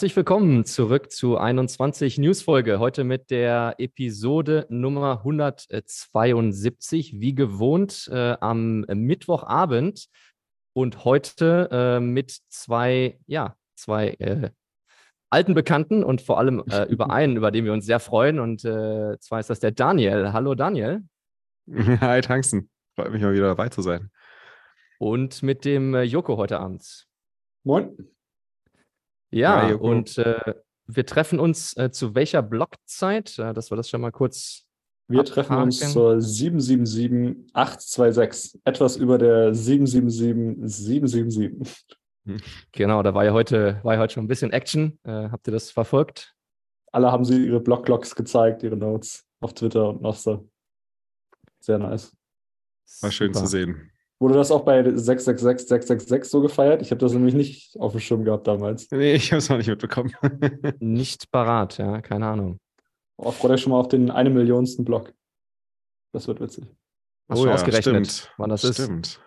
Herzlich willkommen zurück zu 21 News-Folge. Heute mit der Episode Nummer 172, wie gewohnt äh, am Mittwochabend. Und heute äh, mit zwei, ja, zwei äh, alten Bekannten und vor allem äh, über einen, über den wir uns sehr freuen. Und äh, zwar ist das der Daniel. Hallo Daniel. Hi Tanksen. Freut mich mal wieder dabei zu sein. Und mit dem äh, Joko heute Abend. Moin. Ja, Hi, und äh, wir treffen uns äh, zu welcher Blockzeit? Äh, dass wir das schon mal kurz. Wir abhaken. treffen uns zur 777826, etwas über der 777777. Genau, da war ja heute, war ja heute schon ein bisschen Action. Äh, habt ihr das verfolgt? Alle haben sie ihre Blocklogs gezeigt, ihre Notes auf Twitter und noch so. Sehr nice. War schön Super. zu sehen. Wurde das auch bei 666, 666 so gefeiert? Ich habe das nämlich nicht auf dem Schirm gehabt damals. Nee, ich habe es noch nicht mitbekommen. nicht parat, ja, keine Ahnung. Oh, freut euch schon mal auf den eine Millionsten Block. Das wird witzig. Hast oh, du ja, ausgerechnet, stimmt. wann das stimmt. ist?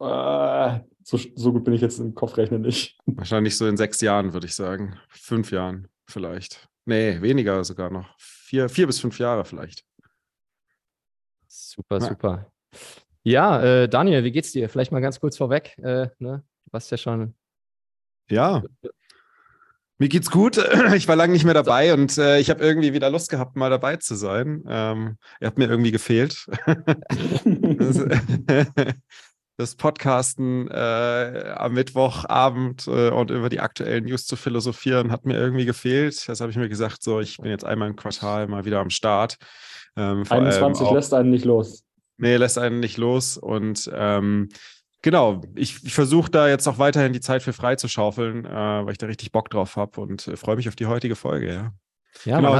Äh, so, so, gut bin ich jetzt im Kopfrechnen nicht. Wahrscheinlich so in sechs Jahren, würde ich sagen. Fünf Jahren vielleicht. Nee, weniger sogar noch. Vier, vier bis fünf Jahre vielleicht. Super, ja. super. Ja, äh, Daniel, wie geht's dir? Vielleicht mal ganz kurz vorweg. Äh, ne? Du warst ja schon. Ja. Mir geht's gut. Ich war lange nicht mehr dabei und äh, ich habe irgendwie wieder Lust gehabt, mal dabei zu sein. Ähm, ihr habt mir irgendwie gefehlt. das, das, Podcasten äh, am Mittwochabend äh, und über die aktuellen News zu philosophieren hat mir irgendwie gefehlt. Das habe ich mir gesagt, so, ich bin jetzt einmal im Quartal mal wieder am Start. Ähm, 21 lässt einen nicht los. Nee, lässt einen nicht los. Und ähm, genau, ich, ich versuche da jetzt auch weiterhin die Zeit für frei zu schaufeln, äh, weil ich da richtig Bock drauf habe und äh, freue mich auf die heutige Folge, ja. Ja, genau,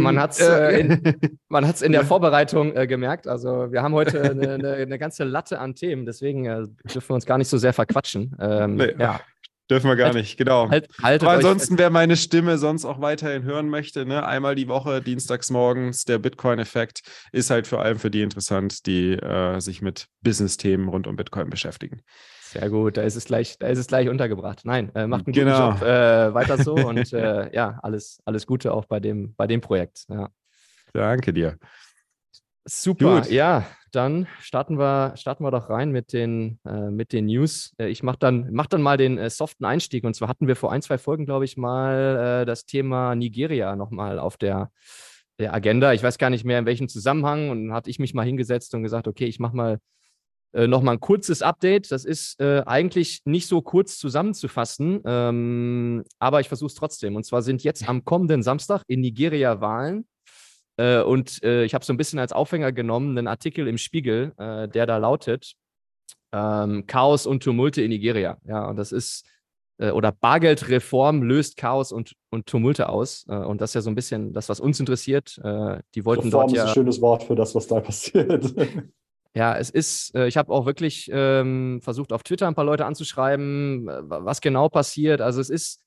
man hat es äh, in, man hat's in der Vorbereitung äh, gemerkt. Also wir haben heute eine, eine, eine, ganze Latte an Themen, deswegen äh, dürfen wir uns gar nicht so sehr verquatschen. Ähm, nee. ja. Dürfen wir gar halt, nicht, genau. Halt, Aber ansonsten, wer meine Stimme sonst auch weiterhin hören möchte, ne, einmal die Woche, dienstags morgens, der Bitcoin-Effekt ist halt vor allem für die interessant, die äh, sich mit Business-Themen rund um Bitcoin beschäftigen. Sehr gut, da ist es gleich, da ist es gleich untergebracht. Nein, äh, macht einen genau. guten Job. Äh, weiter so und äh, ja, alles, alles Gute auch bei dem, bei dem Projekt. Ja. Danke dir. Super, Gut. ja, dann starten wir, starten wir doch rein mit den, äh, mit den News. Äh, ich mache dann, mach dann mal den äh, soften Einstieg. Und zwar hatten wir vor ein, zwei Folgen, glaube ich, mal äh, das Thema Nigeria nochmal auf der, der Agenda. Ich weiß gar nicht mehr, in welchem Zusammenhang. Und dann hatte ich mich mal hingesetzt und gesagt, okay, ich mache mal äh, nochmal ein kurzes Update. Das ist äh, eigentlich nicht so kurz zusammenzufassen, ähm, aber ich versuche es trotzdem. Und zwar sind jetzt am kommenden Samstag in Nigeria Wahlen. Äh, und äh, ich habe so ein bisschen als Aufhänger genommen einen Artikel im Spiegel, äh, der da lautet: ähm, Chaos und Tumulte in Nigeria. Ja, und das ist, äh, oder Bargeldreform löst Chaos und, und Tumulte aus. Äh, und das ist ja so ein bisschen das, was uns interessiert. Äh, die wollten Reform dort ja. ist ein schönes Wort für das, was da passiert. Ja, es ist, ich habe auch wirklich ähm, versucht, auf Twitter ein paar Leute anzuschreiben, was genau passiert. Also es ist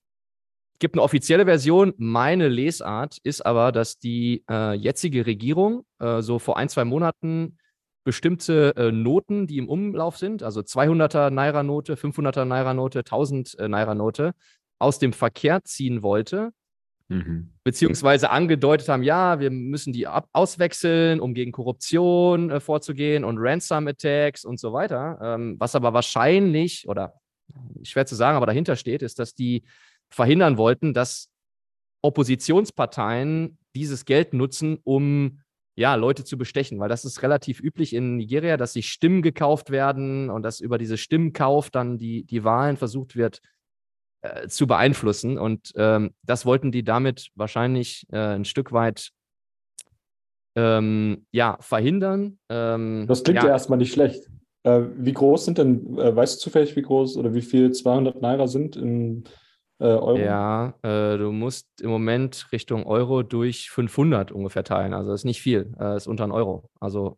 gibt eine offizielle Version. Meine Lesart ist aber, dass die äh, jetzige Regierung äh, so vor ein, zwei Monaten bestimmte äh, Noten, die im Umlauf sind, also 200er Naira-Note, 500er Naira-Note, 1000 äh, Naira-Note, aus dem Verkehr ziehen wollte. Mhm. Beziehungsweise angedeutet haben, ja, wir müssen die auswechseln, um gegen Korruption äh, vorzugehen und Ransom-Attacks und so weiter. Ähm, was aber wahrscheinlich, oder schwer zu sagen, aber dahinter steht, ist, dass die verhindern wollten, dass Oppositionsparteien dieses Geld nutzen, um ja, Leute zu bestechen, weil das ist relativ üblich in Nigeria, dass sich Stimmen gekauft werden und dass über diese Stimmenkauf dann die, die Wahlen versucht wird äh, zu beeinflussen. Und ähm, das wollten die damit wahrscheinlich äh, ein Stück weit ähm, ja, verhindern. Ähm, das klingt ja. ja erstmal nicht schlecht. Äh, wie groß sind denn, äh, weißt du zufällig, wie groß oder wie viel 200 Naira sind in äh, Euro? Ja, äh, du musst im Moment Richtung Euro durch 500 ungefähr teilen. Also das ist nicht viel, äh, ist unter ein Euro. Also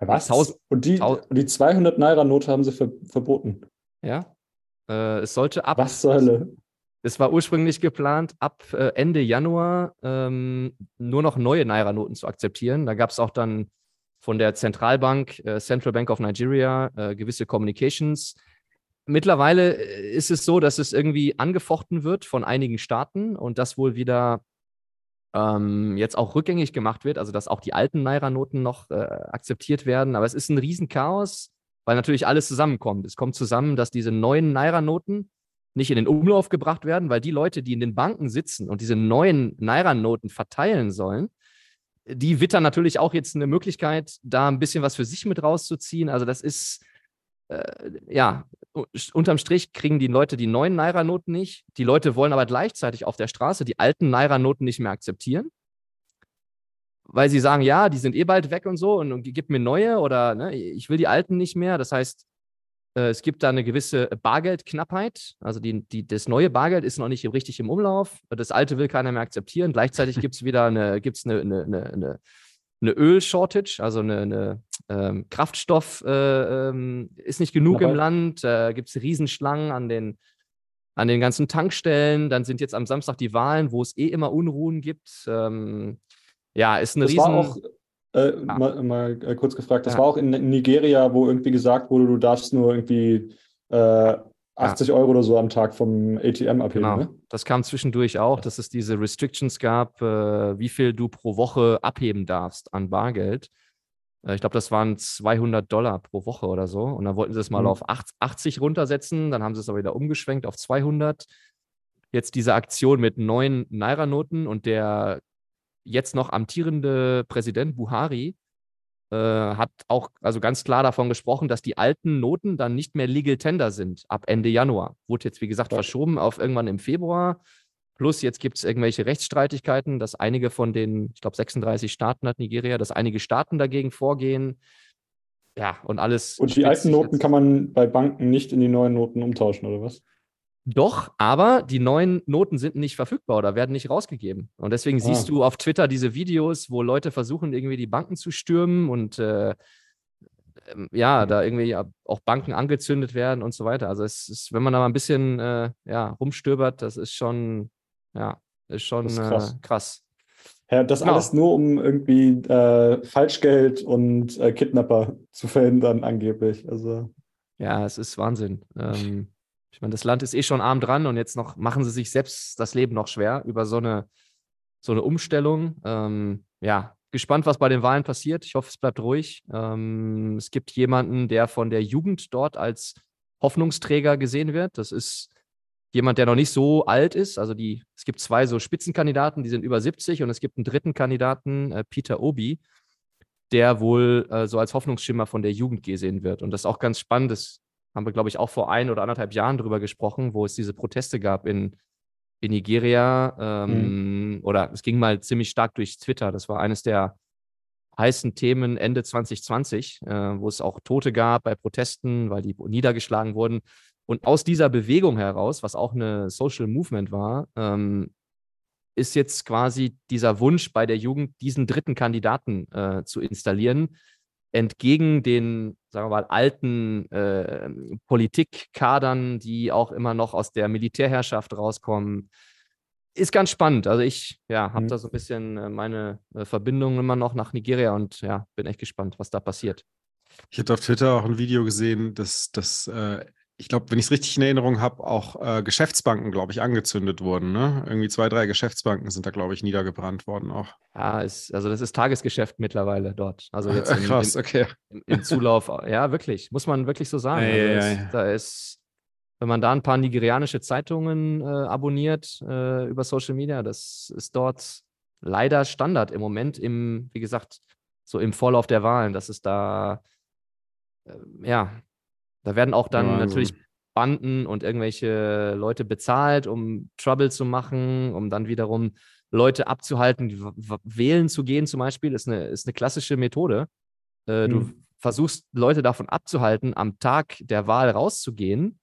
was? 1000, und, die, und die 200 Naira-Note haben sie ver verboten? Ja. Äh, es sollte ab. Was zur Hölle? Es war ursprünglich geplant, ab äh, Ende Januar ähm, nur noch neue Naira-Noten zu akzeptieren. Da gab es auch dann von der Zentralbank, äh, Central Bank of Nigeria, gewisse Communications mittlerweile ist es so, dass es irgendwie angefochten wird von einigen Staaten und das wohl wieder ähm, jetzt auch rückgängig gemacht wird, also dass auch die alten Naira-Noten noch äh, akzeptiert werden. Aber es ist ein Riesenchaos, weil natürlich alles zusammenkommt. Es kommt zusammen, dass diese neuen Naira-Noten nicht in den Umlauf gebracht werden, weil die Leute, die in den Banken sitzen und diese neuen Naira-Noten verteilen sollen, die wittern natürlich auch jetzt eine Möglichkeit, da ein bisschen was für sich mit rauszuziehen. Also das ist, äh, ja, unterm Strich kriegen die Leute die neuen Naira-Noten nicht. Die Leute wollen aber gleichzeitig auf der Straße die alten Naira-Noten nicht mehr akzeptieren, weil sie sagen, ja, die sind eh bald weg und so und, und gib mir neue oder ne, ich will die alten nicht mehr. Das heißt, äh, es gibt da eine gewisse Bargeldknappheit. Also die, die, das neue Bargeld ist noch nicht richtig im Umlauf. Das alte will keiner mehr akzeptieren. Gleichzeitig gibt es wieder eine, gibt's eine, eine, eine, eine Öl-Shortage, also eine, eine ähm, Kraftstoff äh, ähm, ist nicht genug ja. im Land. Äh, gibt es Riesenschlangen an den, an den ganzen Tankstellen. Dann sind jetzt am Samstag die Wahlen, wo es eh immer Unruhen gibt. Ähm, ja, ist eine das riesen. War auch, äh, ja. mal, mal äh, kurz gefragt, das ja. war auch in Nigeria, wo irgendwie gesagt wurde, du darfst nur irgendwie 80 ja. Euro oder so am Tag vom ATM abheben. Genau. Ne? Das kam zwischendurch auch, dass es diese Restrictions gab, äh, wie viel du pro Woche abheben darfst an Bargeld. Äh, ich glaube, das waren 200 Dollar pro Woche oder so. Und dann wollten sie es mal mhm. auf 80 runtersetzen. Dann haben sie es aber wieder umgeschwenkt auf 200. Jetzt diese Aktion mit neun Naira-Noten und der jetzt noch amtierende Präsident Buhari äh, hat auch also ganz klar davon gesprochen, dass die alten Noten dann nicht mehr Legal Tender sind ab Ende Januar. Wurde jetzt, wie gesagt, verschoben auf irgendwann im Februar. Plus jetzt gibt es irgendwelche Rechtsstreitigkeiten, dass einige von den, ich glaube 36 Staaten hat Nigeria, dass einige Staaten dagegen vorgehen. Ja, und alles. Und die alten Noten jetzt. kann man bei Banken nicht in die neuen Noten umtauschen, oder was? Doch, aber die neuen Noten sind nicht verfügbar oder werden nicht rausgegeben. Und deswegen ah. siehst du auf Twitter diese Videos, wo Leute versuchen, irgendwie die Banken zu stürmen und äh, ähm, ja, da irgendwie auch Banken angezündet werden und so weiter. Also es ist, wenn man da mal ein bisschen äh, ja, rumstöbert, das ist schon, ja, ist schon ist krass. Äh, krass. Ja, das genau. alles nur, um irgendwie äh, Falschgeld und äh, Kidnapper zu verhindern, angeblich. Also. Ja, es ist Wahnsinn. Ähm, ich meine, das Land ist eh schon arm dran und jetzt noch machen sie sich selbst das Leben noch schwer über so eine, so eine Umstellung. Ähm, ja, gespannt, was bei den Wahlen passiert. Ich hoffe, es bleibt ruhig. Ähm, es gibt jemanden, der von der Jugend dort als Hoffnungsträger gesehen wird. Das ist jemand, der noch nicht so alt ist. Also die, es gibt zwei so Spitzenkandidaten, die sind über 70 und es gibt einen dritten Kandidaten, äh, Peter Obi, der wohl äh, so als Hoffnungsschimmer von der Jugend gesehen wird. Und das ist auch ganz spannend. Das haben wir, glaube ich, auch vor ein oder anderthalb Jahren drüber gesprochen, wo es diese Proteste gab in, in Nigeria. Ähm, mhm. Oder es ging mal ziemlich stark durch Twitter. Das war eines der heißen Themen Ende 2020, äh, wo es auch Tote gab bei Protesten, weil die niedergeschlagen wurden. Und aus dieser Bewegung heraus, was auch eine Social Movement war, ähm, ist jetzt quasi dieser Wunsch bei der Jugend, diesen dritten Kandidaten äh, zu installieren, entgegen den, sagen wir mal, alten äh, Politikkadern, die auch immer noch aus der Militärherrschaft rauskommen. Ist ganz spannend. Also ich ja, habe mhm. da so ein bisschen äh, meine äh, Verbindung immer noch nach Nigeria und ja, bin echt gespannt, was da passiert. Ich hatte auf Twitter auch ein Video gesehen, dass, dass äh, ich glaube, wenn ich es richtig in Erinnerung habe, auch äh, Geschäftsbanken, glaube ich, angezündet wurden. Ne? Irgendwie zwei, drei Geschäftsbanken sind da, glaube ich, niedergebrannt worden auch. Ja, ist, also das ist Tagesgeschäft mittlerweile dort. Also jetzt im, Krass, okay. Im, im, Zulauf. ja, wirklich, muss man wirklich so sagen. Ei, also ei, ist, da ist, wenn man da ein paar nigerianische Zeitungen äh, abonniert äh, über Social Media, das ist dort leider Standard im Moment, im, wie gesagt, so im Vorlauf der Wahlen, dass es da äh, ja, da werden auch dann ja, natürlich Banden und irgendwelche Leute bezahlt, um Trouble zu machen, um dann wiederum Leute abzuhalten, wählen zu gehen zum Beispiel, ist eine, ist eine klassische Methode. Äh, mhm. Du versuchst Leute davon abzuhalten, am Tag der Wahl rauszugehen,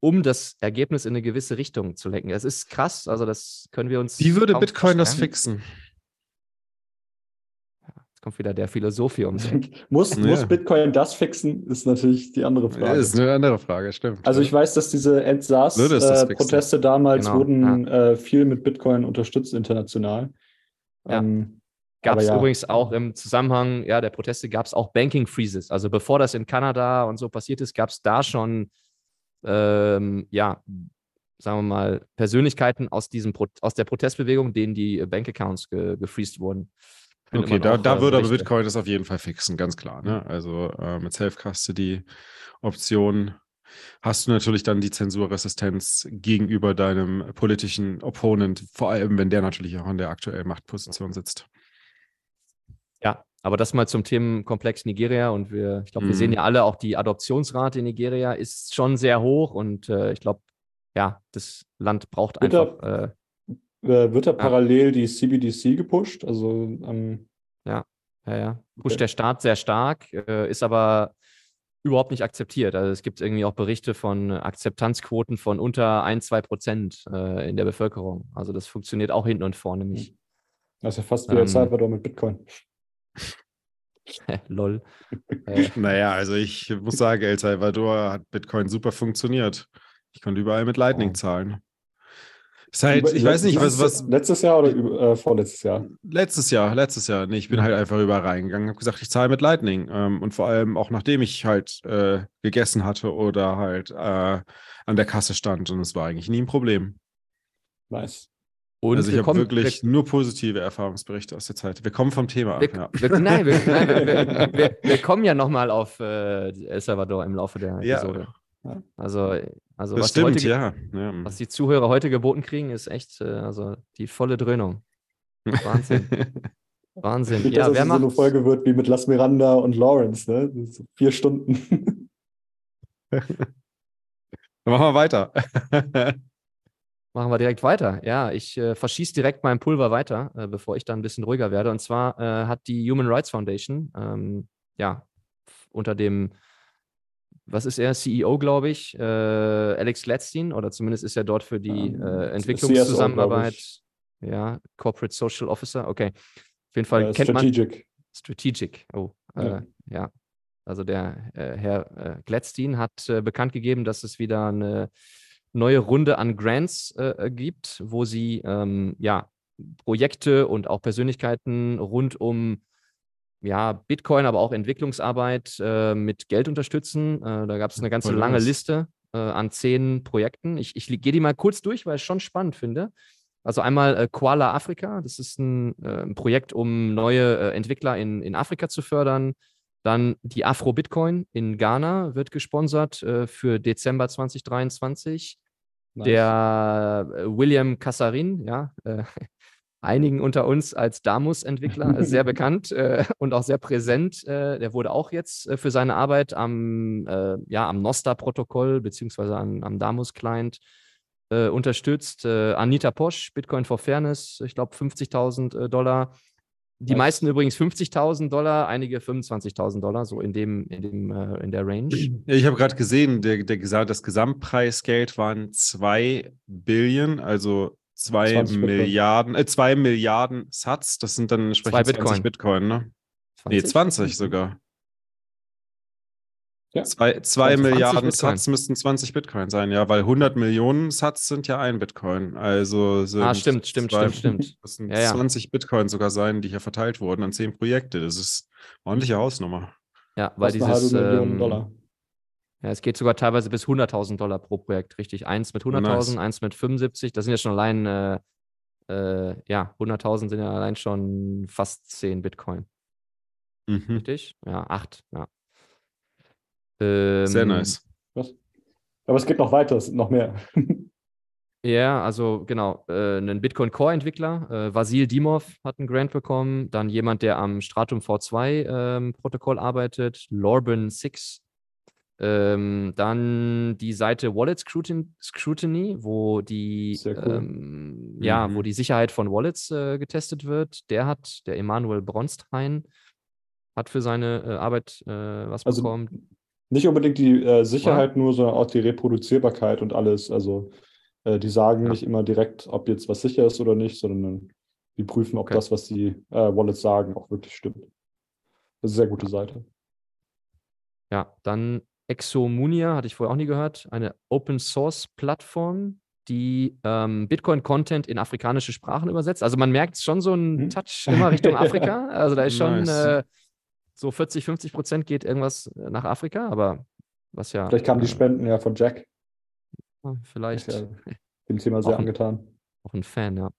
um das Ergebnis in eine gewisse Richtung zu lenken. Das ist krass, also das können wir uns. Wie würde Bitcoin das fixen? Kommt wieder der Philosoph hier um muss, ja. muss Bitcoin das fixen, ist natürlich die andere Frage. Das ist eine andere Frage, stimmt. Also ich weiß, dass diese End-SARS-Proteste äh, damals ja. wurden ja. Äh, viel mit Bitcoin unterstützt international. Ähm, gab es übrigens auch im Zusammenhang ja, der Proteste, gab es auch Banking Freezes. Also bevor das in Kanada und so passiert ist, gab es da schon ähm, ja, sagen wir mal, Persönlichkeiten aus, diesem Pro aus der Protestbewegung, denen die Bankaccounts ge gefreezed wurden. Okay, da, auch, da äh, würde aber Bitcoin das auf jeden Fall fixen, ganz klar. Ne? Also äh, mit Self-Custody-Option hast du natürlich dann die Zensurresistenz gegenüber deinem politischen Opponent, vor allem wenn der natürlich auch in der aktuellen Machtposition sitzt. Ja, aber das mal zum Themenkomplex Nigeria und wir, ich glaube, wir sehen mhm. ja alle auch die Adoptionsrate in Nigeria ist schon sehr hoch und äh, ich glaube, ja, das Land braucht wird einfach. Da, äh, wird da parallel die CBDC gepusht? Also ähm, ja, ja, ja. Pusht okay. der Staat sehr stark, äh, ist aber überhaupt nicht akzeptiert. Also es gibt irgendwie auch Berichte von Akzeptanzquoten von unter 1, 2 Prozent äh, in der Bevölkerung. Also das funktioniert auch hinten und vorne nicht. Das ist ja fast wie ähm, El Salvador mit Bitcoin. Lol. Äh, naja, also ich muss sagen, El Salvador hat Bitcoin super funktioniert. Ich konnte überall mit Lightning oh. zahlen. Ist halt, ich weiß nicht, was, was. Letztes Jahr oder äh, vorletztes Jahr? Letztes Jahr, letztes Jahr. Nee, ich bin halt einfach überall reingegangen, habe gesagt, ich zahle mit Lightning. Ähm, und vor allem auch nachdem ich halt äh, gegessen hatte oder halt äh, an der Kasse stand. Und es war eigentlich nie ein Problem. Nice. Und also ich habe wirklich wir, nur positive Erfahrungsberichte aus der Zeit. Wir kommen vom Thema wir, ab. Ja. Wir, nein, wir, wir, kommen ja nochmal auf äh, El Salvador im Laufe der Episode. Ja. Also, also was, stimmt, heute, ja. ja. was die Zuhörer heute geboten kriegen, ist echt äh, also die volle Dröhnung. Wahnsinn. Wahnsinn. Nicht, ja, dass wer macht so eine Folge wird wie mit Las Miranda und Lawrence, ne? So vier Stunden. Dann machen wir weiter. machen wir direkt weiter. Ja, ich äh, verschieße direkt mein Pulver weiter, äh, bevor ich dann ein bisschen ruhiger werde. Und zwar äh, hat die Human Rights Foundation ähm, ja unter dem was ist er, CEO, glaube ich, äh, Alex Gladstein, oder zumindest ist er dort für die ähm, äh, Entwicklungszusammenarbeit, ja, Corporate Social Officer, okay. Auf jeden Fall äh, kennt Strategic. man. Strategic, oh, äh, ja. ja. Also der äh, Herr äh, Gladstein hat bekannt gegeben, dass es wieder eine neue Runde an Grants gibt, wo sie ähm, ja, Projekte und auch Persönlichkeiten rund um ja, Bitcoin, aber auch Entwicklungsarbeit äh, mit Geld unterstützen. Äh, da gab es eine ganze Voll lange Liste äh, an zehn Projekten. Ich, ich gehe die mal kurz durch, weil ich es schon spannend finde. Also einmal äh, Koala Afrika, das ist ein, äh, ein Projekt, um neue äh, Entwickler in, in Afrika zu fördern. Dann die Afro-Bitcoin in Ghana wird gesponsert für Dezember 2023. Nice. Der William Kassarin, ja, einigen unter uns als Damus-Entwickler sehr bekannt äh, und auch sehr präsent. Äh, der wurde auch jetzt äh, für seine Arbeit am, äh, ja, am Nostar-Protokoll beziehungsweise am, am Damus-Client äh, unterstützt. Äh, Anita Posch, Bitcoin for Fairness, ich glaube 50.000 Dollar. Die meisten übrigens 50.000 Dollar, einige 25.000 Dollar, so in dem, in dem, in der Range. Ich habe gerade gesehen, der, der, das Gesamtpreisgeld waren 2 Billion, also 2 Milliarden, äh, 2 Milliarden Satz, das sind dann entsprechend Bitcoin. 20 Bitcoin, ne? 20? Nee, 20 sogar. Ja. 2 Milliarden Satz müssten 20 Bitcoin sein, ja, weil 100 Millionen Satz sind ja ein Bitcoin. Also sind ah, stimmt, stimmt, zwei, stimmt, stimmt. Das sind ja, 20 Bitcoin sogar sein, die hier verteilt wurden an 10 Projekte. Das ist eine ordentliche Hausnummer. Ja, weil dieses. Ähm, Dollar. Ja, es geht sogar teilweise bis 100.000 Dollar pro Projekt, richtig. Eins mit 100.000, nice. eins mit 75. Das sind ja schon allein, äh, äh, ja, 100.000 sind ja allein schon fast 10 Bitcoin. Mhm. Richtig? Ja, 8, ja. Ähm, Sehr nice. Was? Aber es geht noch weiter, es sind noch mehr. Ja, also genau, äh, ein Bitcoin Core-Entwickler, äh, Vasil Dimov hat einen Grant bekommen, dann jemand, der am Stratum V2-Protokoll ähm, arbeitet, Lorben 6 ähm, dann die Seite Wallet Scrutiny, wo die, cool. ähm, ja, wo mhm. die Sicherheit von Wallets äh, getestet wird. Der hat, der Emanuel Bronstein, hat für seine äh, Arbeit äh, was also bekommen. Nicht unbedingt die äh, Sicherheit ja. nur, sondern auch die Reproduzierbarkeit und alles. Also äh, die sagen ja. nicht immer direkt, ob jetzt was sicher ist oder nicht, sondern die prüfen, ob okay. das, was die äh, Wallets sagen, auch wirklich stimmt. Das ist eine sehr gute Seite. Ja, dann Exomunia, hatte ich vorher auch nie gehört, eine Open Source Plattform, die ähm, Bitcoin-Content in afrikanische Sprachen übersetzt. Also man merkt schon so einen hm? Touch immer Richtung Afrika. Also da ist schon nice. äh, so 40, 50 Prozent geht irgendwas äh, nach Afrika, aber was ja. Vielleicht kamen die äh, Spenden ja von Jack. Vielleicht. Ja, dem Thema sehr auch angetan. Ein, auch ein Fan, ja.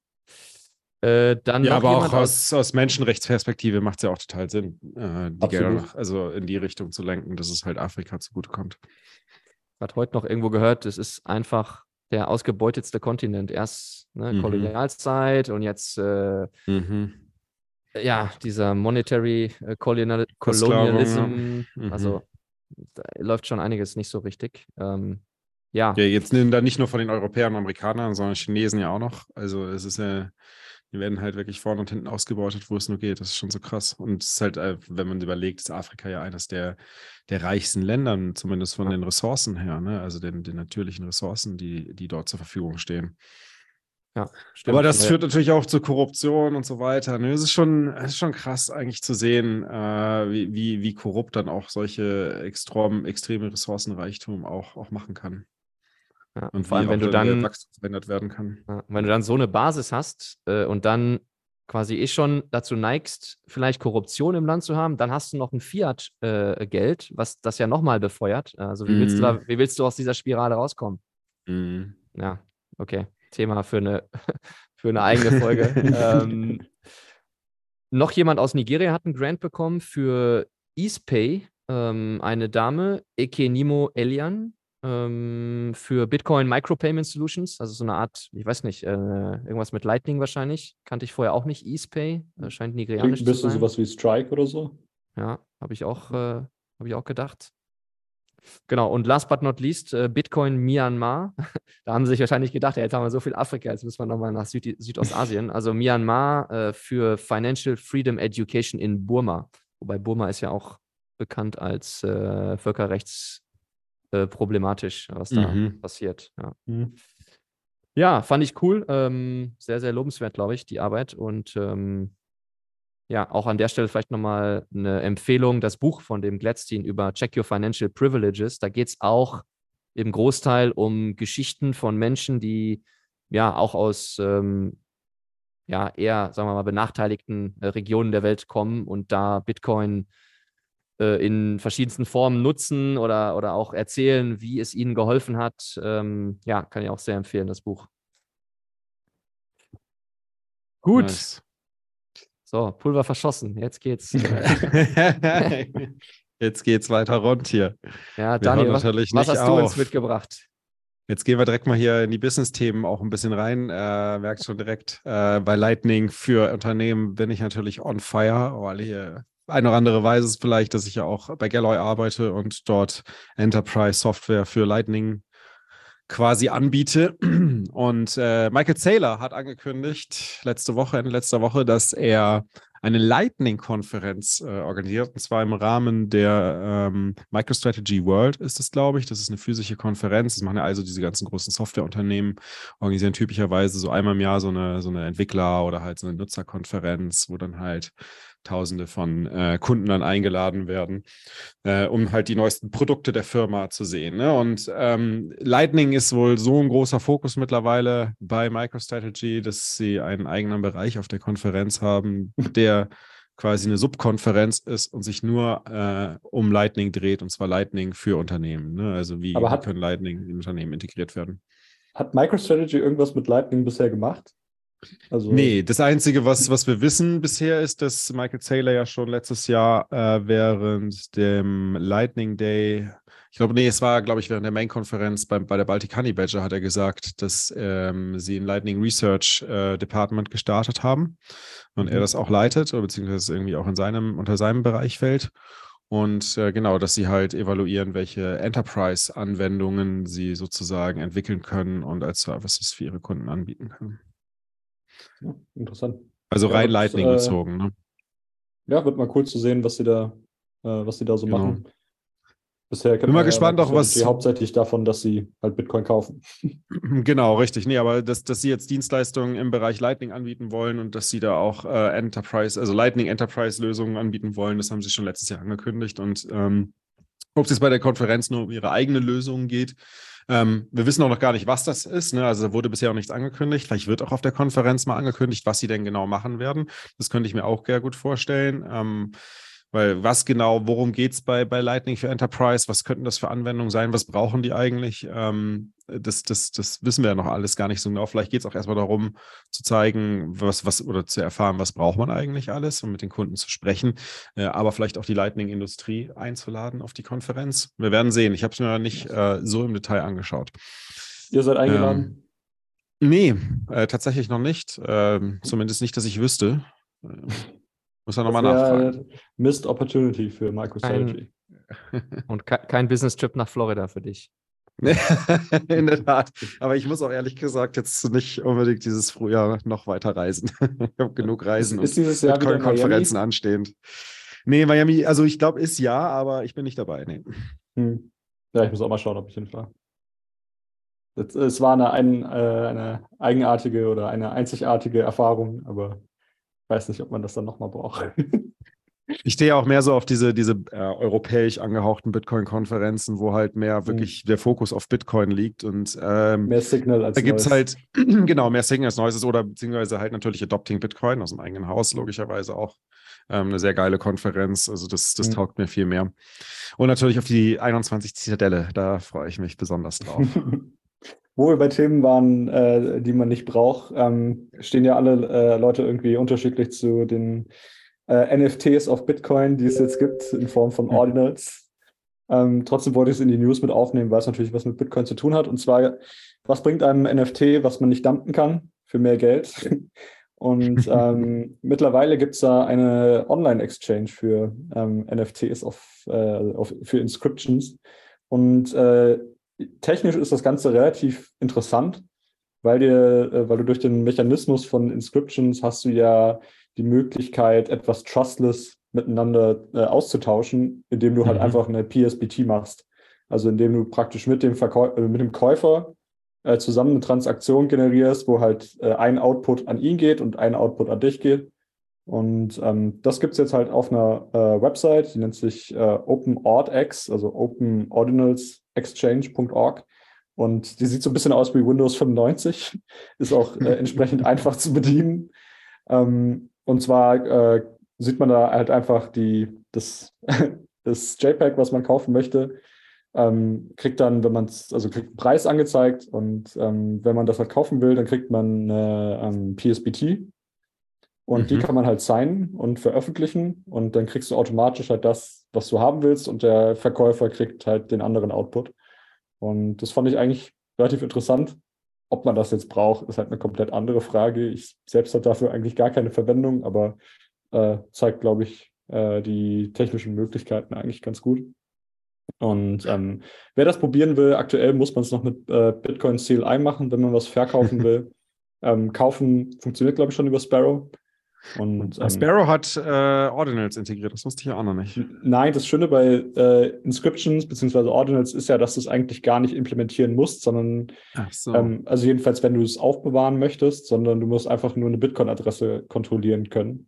Äh, dann ja, aber auch aus, aus Menschenrechtsperspektive macht es ja auch total Sinn, äh, die Gelder also in die Richtung zu lenken, dass es halt Afrika zugutekommt. Hat heute noch irgendwo gehört, es ist einfach der ausgebeutetste Kontinent. Erst ne, mhm. Kolonialzeit und jetzt äh, mhm. ja, dieser Monetary äh, Colonial Colonialism. Mhm. Also da läuft schon einiges nicht so richtig. Ähm, ja. ja, jetzt da nicht nur von den Europäern und Amerikanern, sondern Chinesen ja auch noch. Also es ist ja die werden halt wirklich vorne und hinten ausgebeutet, wo es nur geht. Das ist schon so krass. Und es ist halt, äh, wenn man überlegt, ist Afrika ja eines der, der reichsten Länder, zumindest von den Ressourcen her, ne? also den, den natürlichen Ressourcen, die, die dort zur Verfügung stehen. Ja, stimmt. Aber das führt natürlich auch zu Korruption und so weiter. Ne? Es ist schon, es ist schon krass eigentlich zu sehen, äh, wie, wie, wie korrupt dann auch solche extrem, extreme Ressourcenreichtum auch, auch machen kann. Ja, und vor allem, wenn du dann verändert werden kann. Ja, wenn du dann so eine Basis hast äh, und dann quasi eh schon dazu neigst, vielleicht Korruption im Land zu haben, dann hast du noch ein Fiat-Geld, äh, was das ja nochmal befeuert. Also wie, mm. willst du da, mhm. wie willst du aus dieser Spirale rauskommen? Mm. Ja, okay. Thema für eine, für eine eigene Folge. ähm, noch jemand aus Nigeria hat einen Grant bekommen für EastPay, ähm, eine Dame, Ekenimo Elian, ähm, für Bitcoin Micropayment Solutions, also so eine Art, ich weiß nicht, äh, irgendwas mit Lightning wahrscheinlich. Kannte ich vorher auch nicht. EasePay, äh, scheint nigerianisch Klingt ein bisschen sowas wie Strike oder so. Ja, habe ich auch, äh, habe ich auch gedacht. Genau, und last but not least, äh, Bitcoin Myanmar. da haben sie sich wahrscheinlich gedacht, ja, jetzt haben wir so viel Afrika, jetzt müssen wir nochmal nach Süd Südostasien. Also Myanmar äh, für Financial Freedom Education in Burma. Wobei Burma ist ja auch bekannt als äh, Völkerrechts- äh, problematisch, was da mhm. passiert. Ja. Mhm. ja. fand ich cool. Ähm, sehr, sehr lobenswert, glaube ich, die Arbeit. Und ähm, ja, auch an der Stelle vielleicht nochmal eine Empfehlung: das Buch von dem Gladstein über Check Your Financial Privileges. Da geht es auch im Großteil um Geschichten von Menschen, die ja auch aus ähm, ja, eher, sagen wir mal, benachteiligten äh, Regionen der Welt kommen und da Bitcoin äh, in verschiedensten Formen nutzen oder, oder auch erzählen, wie es ihnen geholfen hat. Ähm, ja, kann ich auch sehr empfehlen, das Buch. Gut. Nice. So, Pulver verschossen. Jetzt geht's. Jetzt geht's weiter rund hier. Ja, Daniel, was, was hast auf. du uns mitgebracht? Jetzt gehen wir direkt mal hier in die Business-Themen auch ein bisschen rein. Äh, merkt schon direkt, äh, bei Lightning für Unternehmen bin ich natürlich on fire, weil hier eine oder andere weiß es vielleicht, dass ich ja auch bei Galloy arbeite und dort Enterprise Software für Lightning quasi anbiete. Und äh, Michael Saylor hat angekündigt, letzte Woche, Ende letzter Woche, dass er eine Lightning-Konferenz äh, organisiert, und zwar im Rahmen der ähm, MicroStrategy World ist es, glaube ich. Das ist eine physische Konferenz. Das machen ja also diese ganzen großen Softwareunternehmen, organisieren typischerweise so einmal im Jahr so eine, so eine Entwickler- oder halt so eine Nutzerkonferenz, wo dann halt Tausende von äh, Kunden dann eingeladen werden, äh, um halt die neuesten Produkte der Firma zu sehen. Ne? Und ähm, Lightning ist wohl so ein großer Fokus mittlerweile bei MicroStrategy, dass sie einen eigenen Bereich auf der Konferenz haben, der quasi eine Subkonferenz ist und sich nur äh, um Lightning dreht, und zwar Lightning für Unternehmen. Ne? Also wie, wie können Lightning in Unternehmen integriert werden. Hat MicroStrategy irgendwas mit Lightning bisher gemacht? Also, nee, das Einzige, was, was wir wissen bisher, ist, dass Michael Saylor ja schon letztes Jahr äh, während dem Lightning Day, ich glaube, nee, es war, glaube ich, während der Main-Konferenz bei, bei der Baltic Honey Badger, hat er gesagt, dass ähm, sie ein Lightning Research äh, Department gestartet haben und er mhm. das auch leitet, oder beziehungsweise irgendwie auch in seinem, unter seinem Bereich fällt. Und äh, genau, dass sie halt evaluieren, welche Enterprise-Anwendungen sie sozusagen entwickeln können und als Services für ihre Kunden anbieten können. Ja, interessant. Also rein ja, Lightning äh, bezogen, ne? Ja, wird mal cool zu sehen, was sie da, äh, was sie da so genau. machen. Bisher Bin mal gespannt, auch was. Hauptsächlich davon, dass sie halt Bitcoin kaufen. Genau, richtig. Nee, aber dass, dass sie jetzt Dienstleistungen im Bereich Lightning anbieten wollen und dass sie da auch äh, Enterprise, also Lightning Enterprise Lösungen anbieten wollen, das haben sie schon letztes Jahr angekündigt. Und ähm, ob es jetzt bei der Konferenz nur um ihre eigene Lösung geht, ähm, wir wissen auch noch gar nicht, was das ist. Ne? Also wurde bisher auch nichts angekündigt. Vielleicht wird auch auf der Konferenz mal angekündigt, was sie denn genau machen werden. Das könnte ich mir auch sehr gut vorstellen. Ähm, Weil was genau, worum geht es bei, bei Lightning für Enterprise? Was könnten das für Anwendungen sein? Was brauchen die eigentlich? Ähm, das, das, das wissen wir ja noch alles gar nicht so genau. Vielleicht geht es auch erstmal darum, zu zeigen, was, was oder zu erfahren, was braucht man eigentlich alles und mit den Kunden zu sprechen, äh, aber vielleicht auch die Lightning-Industrie einzuladen auf die Konferenz. Wir werden sehen. Ich habe es mir nicht äh, so im Detail angeschaut. Ihr seid eingeladen? Ähm, nee, äh, tatsächlich noch nicht. Ähm, zumindest nicht, dass ich wüsste. Muss er nochmal nachfragen. Missed Opportunity für MicroStrategy. Und kein Business-Trip nach Florida für dich. In der Tat. Aber ich muss auch ehrlich gesagt jetzt nicht unbedingt dieses Frühjahr noch weiter reisen. ich habe genug Reisen ist, ist dieses Jahr wieder Konferenzen anstehend. Nee, Miami, also ich glaube, ist ja, aber ich bin nicht dabei. Nee. Hm. Ja, ich muss auch mal schauen, ob ich hinfahre. Es war eine, ein, äh, eine eigenartige oder eine einzigartige Erfahrung, aber weiß nicht, ob man das dann nochmal braucht. Ich stehe auch mehr so auf diese, diese äh, europäisch angehauchten Bitcoin-Konferenzen, wo halt mehr mhm. wirklich mhm. der Fokus auf Bitcoin liegt und ähm, mehr Signal als Da gibt es halt, genau, mehr Signal als Neues oder beziehungsweise halt natürlich Adopting Bitcoin aus dem eigenen Haus, logischerweise auch. Ähm, eine sehr geile Konferenz, also das, das mhm. taugt mir viel mehr. Und natürlich auf die 21 Zitadelle, da freue ich mich besonders drauf. Wo wir bei Themen waren, äh, die man nicht braucht, ähm, stehen ja alle äh, Leute irgendwie unterschiedlich zu den äh, NFTs auf Bitcoin, die es jetzt gibt, in Form von Ordinals. Ähm, trotzdem wollte ich es in die News mit aufnehmen, weil es natürlich was mit Bitcoin zu tun hat. Und zwar, was bringt einem NFT, was man nicht dumpen kann, für mehr Geld? Und ähm, mittlerweile gibt es da eine Online-Exchange für ähm, NFTs auf, äh, auf, für Inscriptions. Und äh, technisch ist das Ganze relativ interessant, weil, dir, äh, weil du durch den Mechanismus von Inscriptions hast du ja die Möglichkeit, etwas trustless miteinander äh, auszutauschen, indem du halt mhm. einfach eine PSBT machst. Also indem du praktisch mit dem, Verkäu äh, mit dem Käufer äh, zusammen eine Transaktion generierst, wo halt äh, ein Output an ihn geht und ein Output an dich geht. Und ähm, das gibt es jetzt halt auf einer äh, Website, die nennt sich OpenOrdX, also OpenOrdinalsExchange.org. Und die sieht so ein bisschen aus wie Windows 95, ist auch äh, entsprechend einfach zu bedienen. Ähm, und zwar äh, sieht man da halt einfach die, das, das JPEG, was man kaufen möchte, ähm, kriegt dann, wenn man es, also kriegt einen Preis angezeigt und ähm, wenn man das halt kaufen will, dann kriegt man eine ähm, PSBT und mhm. die kann man halt signen und veröffentlichen und dann kriegst du automatisch halt das, was du haben willst und der Verkäufer kriegt halt den anderen Output. Und das fand ich eigentlich relativ interessant. Ob man das jetzt braucht, ist halt eine komplett andere Frage. Ich selbst habe dafür eigentlich gar keine Verwendung, aber äh, zeigt, glaube ich, äh, die technischen Möglichkeiten eigentlich ganz gut. Und ähm, wer das probieren will, aktuell muss man es noch mit äh, Bitcoin CLI machen, wenn man was verkaufen will. ähm, kaufen funktioniert, glaube ich, schon über Sparrow. Und, ähm, Sparrow hat äh, Ordinals integriert, das wusste ich ja auch noch nicht. Nein, das Schöne bei äh, Inscriptions bzw. Ordinals ist ja, dass du es eigentlich gar nicht implementieren musst, sondern, so. ähm, also jedenfalls, wenn du es aufbewahren möchtest, sondern du musst einfach nur eine Bitcoin-Adresse kontrollieren können.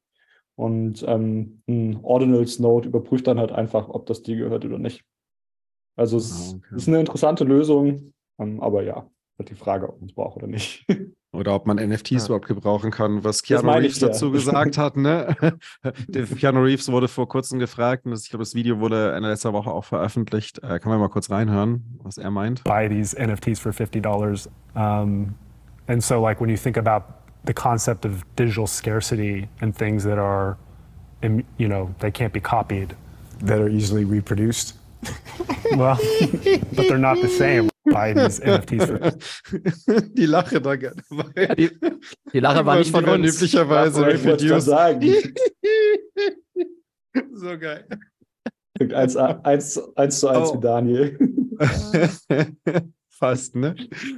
Und ähm, ein Ordinals-Node überprüft dann halt einfach, ob das dir gehört oder nicht. Also es ah, okay. ist eine interessante Lösung, ähm, aber ja, die Frage, ob man es braucht oder nicht. Oder ob man NFTs ja. überhaupt gebrauchen kann, was Keanu Reeves ja. dazu gesagt hat. Ne? Der Keanu Reeves wurde vor kurzem gefragt und ich glaube, das Video wurde Ende letzter Woche auch veröffentlicht. Äh, kann man mal kurz reinhören, was er meint? Buy these NFTs for $50. Um, and so like when you think about the concept of digital scarcity and things that are, you know, they can't be copied. That are easily reproduced. Well, but they're not the same. These NFTs. Die Lache da dabei. Die, die Lache war nicht von uns. Üblicherweise reproduced. sagen. so geil. Eins, eins, eins zu eins oh. wie Daniel. Fast, ne?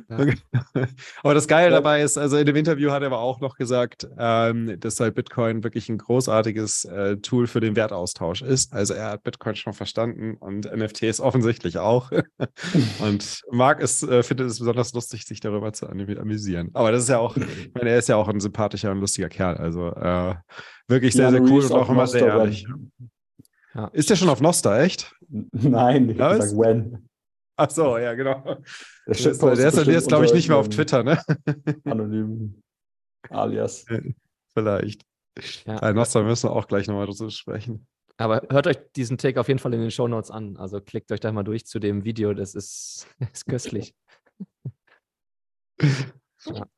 Ja. aber das Geile dabei ist, also in dem Interview hat er aber auch noch gesagt, ähm, dass halt Bitcoin wirklich ein großartiges äh, Tool für den Wertaustausch ist. Also er hat Bitcoin schon verstanden und NFTs offensichtlich auch. und Marc ist, äh, findet es besonders lustig, sich darüber zu amüsieren. Aber das ist ja auch, ich meine, er ist ja auch ein sympathischer und lustiger Kerl. Also äh, wirklich sehr, ja, sehr cool und auch immer sehr ehrlich. Ja. Ist der schon auf Nosta, echt? Nein, ich sag when. Ach so, ja, genau. Der, der ist, der ist, ist glaube ich, nicht mehr auf Twitter, ne? Anonym. Alias. Vielleicht. Ja. Bei Nostra müssen wir auch gleich nochmal drüber sprechen. Aber hört euch diesen Take auf jeden Fall in den Show Notes an. Also klickt euch da mal durch zu dem Video. Das ist, ist köstlich.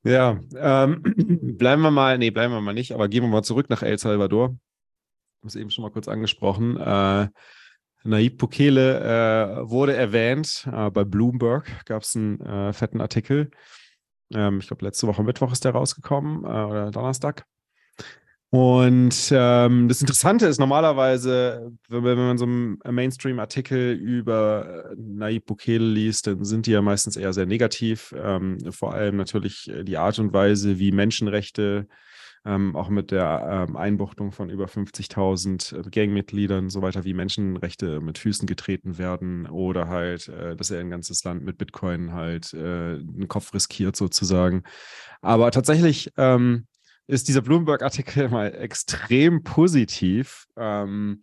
ja, ähm, bleiben wir mal, nee, bleiben wir mal nicht, aber gehen wir mal zurück nach El Salvador. Ich habe es eben schon mal kurz angesprochen. Äh, Naib Bukele äh, wurde erwähnt. Äh, bei Bloomberg gab es einen äh, fetten Artikel. Ähm, ich glaube, letzte Woche Mittwoch ist der rausgekommen äh, oder Donnerstag. Und ähm, das Interessante ist normalerweise, wenn, wenn man so einen Mainstream-Artikel über äh, Naib Bukele liest, dann sind die ja meistens eher sehr negativ. Ähm, vor allem natürlich äh, die Art und Weise, wie Menschenrechte ähm, auch mit der ähm, Einbuchtung von über 50.000 äh, Gangmitgliedern, so weiter wie Menschenrechte mit Füßen getreten werden oder halt, äh, dass er ein ganzes Land mit Bitcoin halt äh, einen Kopf riskiert sozusagen. Aber tatsächlich ähm, ist dieser Bloomberg-Artikel mal extrem positiv. Ähm,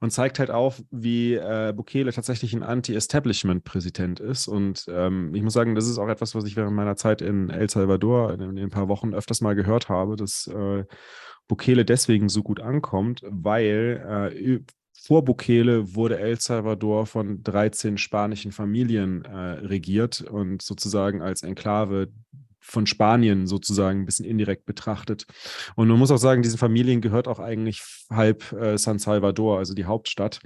und zeigt halt auf, wie äh, Bukele tatsächlich ein Anti-Establishment-Präsident ist. Und ähm, ich muss sagen, das ist auch etwas, was ich während meiner Zeit in El Salvador in, in ein paar Wochen öfters mal gehört habe, dass äh, Bukele deswegen so gut ankommt, weil äh, vor Bukele wurde El Salvador von 13 spanischen Familien äh, regiert und sozusagen als Enklave von Spanien sozusagen ein bisschen indirekt betrachtet. Und man muss auch sagen, diesen Familien gehört auch eigentlich halb äh, San Salvador, also die Hauptstadt.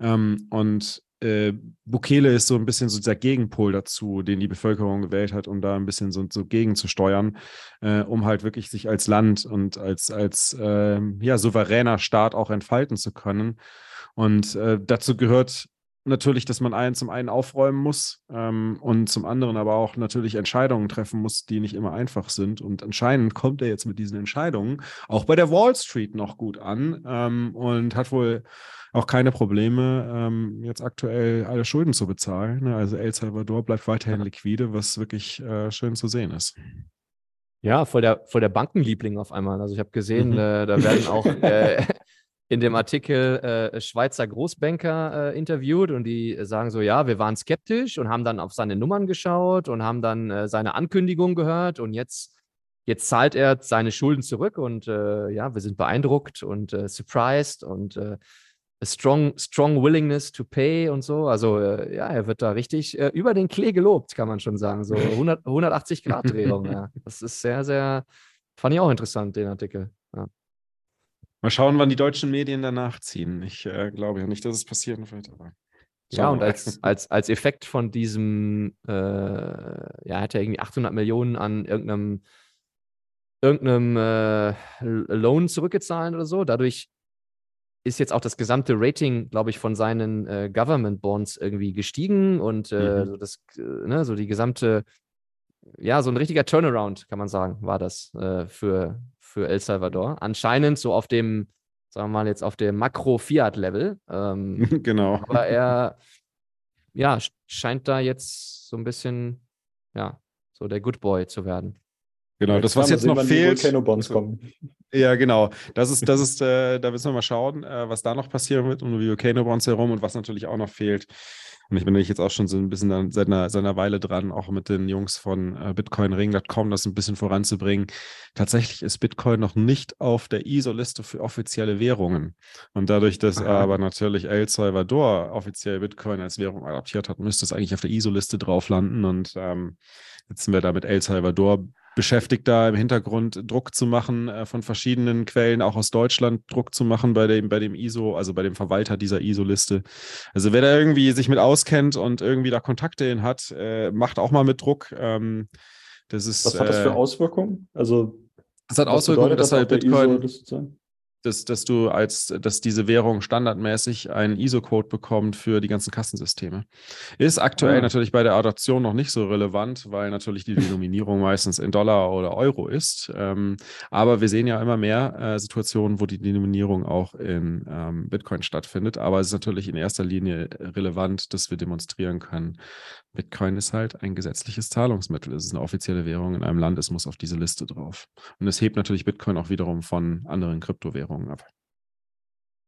Ähm, und äh, Bukele ist so ein bisschen so dieser Gegenpol dazu, den die Bevölkerung gewählt hat, um da ein bisschen so, so gegenzusteuern, äh, um halt wirklich sich als Land und als, als äh, ja, souveräner Staat auch entfalten zu können. Und äh, dazu gehört natürlich, dass man einen zum einen aufräumen muss ähm, und zum anderen aber auch natürlich Entscheidungen treffen muss, die nicht immer einfach sind. Und anscheinend kommt er jetzt mit diesen Entscheidungen auch bei der Wall Street noch gut an ähm, und hat wohl auch keine Probleme, ähm, jetzt aktuell alle Schulden zu bezahlen. Ne? Also El Salvador bleibt weiterhin liquide, was wirklich äh, schön zu sehen ist. Ja, voll der, voll der Bankenliebling auf einmal. Also ich habe gesehen, mhm. äh, da werden auch äh, in dem Artikel äh, Schweizer Großbanker äh, interviewt und die sagen so, ja, wir waren skeptisch und haben dann auf seine Nummern geschaut und haben dann äh, seine Ankündigung gehört und jetzt, jetzt zahlt er seine Schulden zurück und äh, ja, wir sind beeindruckt und äh, surprised und äh, a strong, strong willingness to pay und so. Also ja, er wird da richtig über den Klee gelobt, kann man schon sagen. So 100, 180 Grad Drehung. ja. Das ist sehr, sehr, fand ich auch interessant, den Artikel. Ja. Mal schauen, wann die deutschen Medien danach ziehen. Ich äh, glaube ja nicht, dass es passieren wird, aber. Ja, und als, als, als Effekt von diesem, äh, ja, hat er irgendwie 800 Millionen an irgendeinem, irgendeinem äh, Loan zurückgezahlt oder so. Dadurch ist jetzt auch das gesamte Rating, glaube ich, von seinen äh, Government Bonds irgendwie gestiegen und äh, mhm. so, das, äh, ne, so die gesamte, ja, so ein richtiger Turnaround, kann man sagen, war das äh, für, für El Salvador. Anscheinend so auf dem, sagen wir mal jetzt auf dem Makro-Fiat-Level. Ähm, genau. Aber er, ja, scheint da jetzt so ein bisschen, ja, so der Good Boy zu werden. Genau, das, was jetzt noch fehlt. Kommen. Ja, genau. Das ist, das ist, äh, da müssen wir mal schauen, äh, was da noch passieren wird um die Volcano-Bonds herum und was natürlich auch noch fehlt, und ich bin jetzt auch schon so ein bisschen dann seit einer, seit einer Weile dran, auch mit den Jungs von äh, bitcoinring.com das ein bisschen voranzubringen. Tatsächlich ist Bitcoin noch nicht auf der ISO-Liste für offizielle Währungen. Und dadurch, dass Aha. aber natürlich El Salvador offiziell Bitcoin als Währung adaptiert hat, müsste es eigentlich auf der ISO-Liste drauf landen. Und ähm, jetzt sind wir da mit El Salvador beschäftigt, da im Hintergrund Druck zu machen äh, von verschiedenen Quellen, auch aus Deutschland Druck zu machen bei dem, bei dem ISO, also bei dem Verwalter dieser ISO-Liste. Also wer da irgendwie sich mit auskennt und irgendwie da Kontakte hin hat, äh, macht auch mal mit Druck. Ähm, das ist, Was hat das für äh, Auswirkungen? Also das hat Auswirkungen, dass halt Bitcoin dass, dass du als, dass diese Währung standardmäßig einen ISO-Code bekommt für die ganzen Kassensysteme. Ist aktuell ah. natürlich bei der Adoption noch nicht so relevant, weil natürlich die Denominierung meistens in Dollar oder Euro ist. Ähm, aber wir sehen ja immer mehr äh, Situationen, wo die Denominierung auch in ähm, Bitcoin stattfindet. Aber es ist natürlich in erster Linie relevant, dass wir demonstrieren können, Bitcoin ist halt ein gesetzliches Zahlungsmittel. Es ist eine offizielle Währung in einem Land, es muss auf diese Liste drauf. Und es hebt natürlich Bitcoin auch wiederum von anderen Kryptowährungen ab.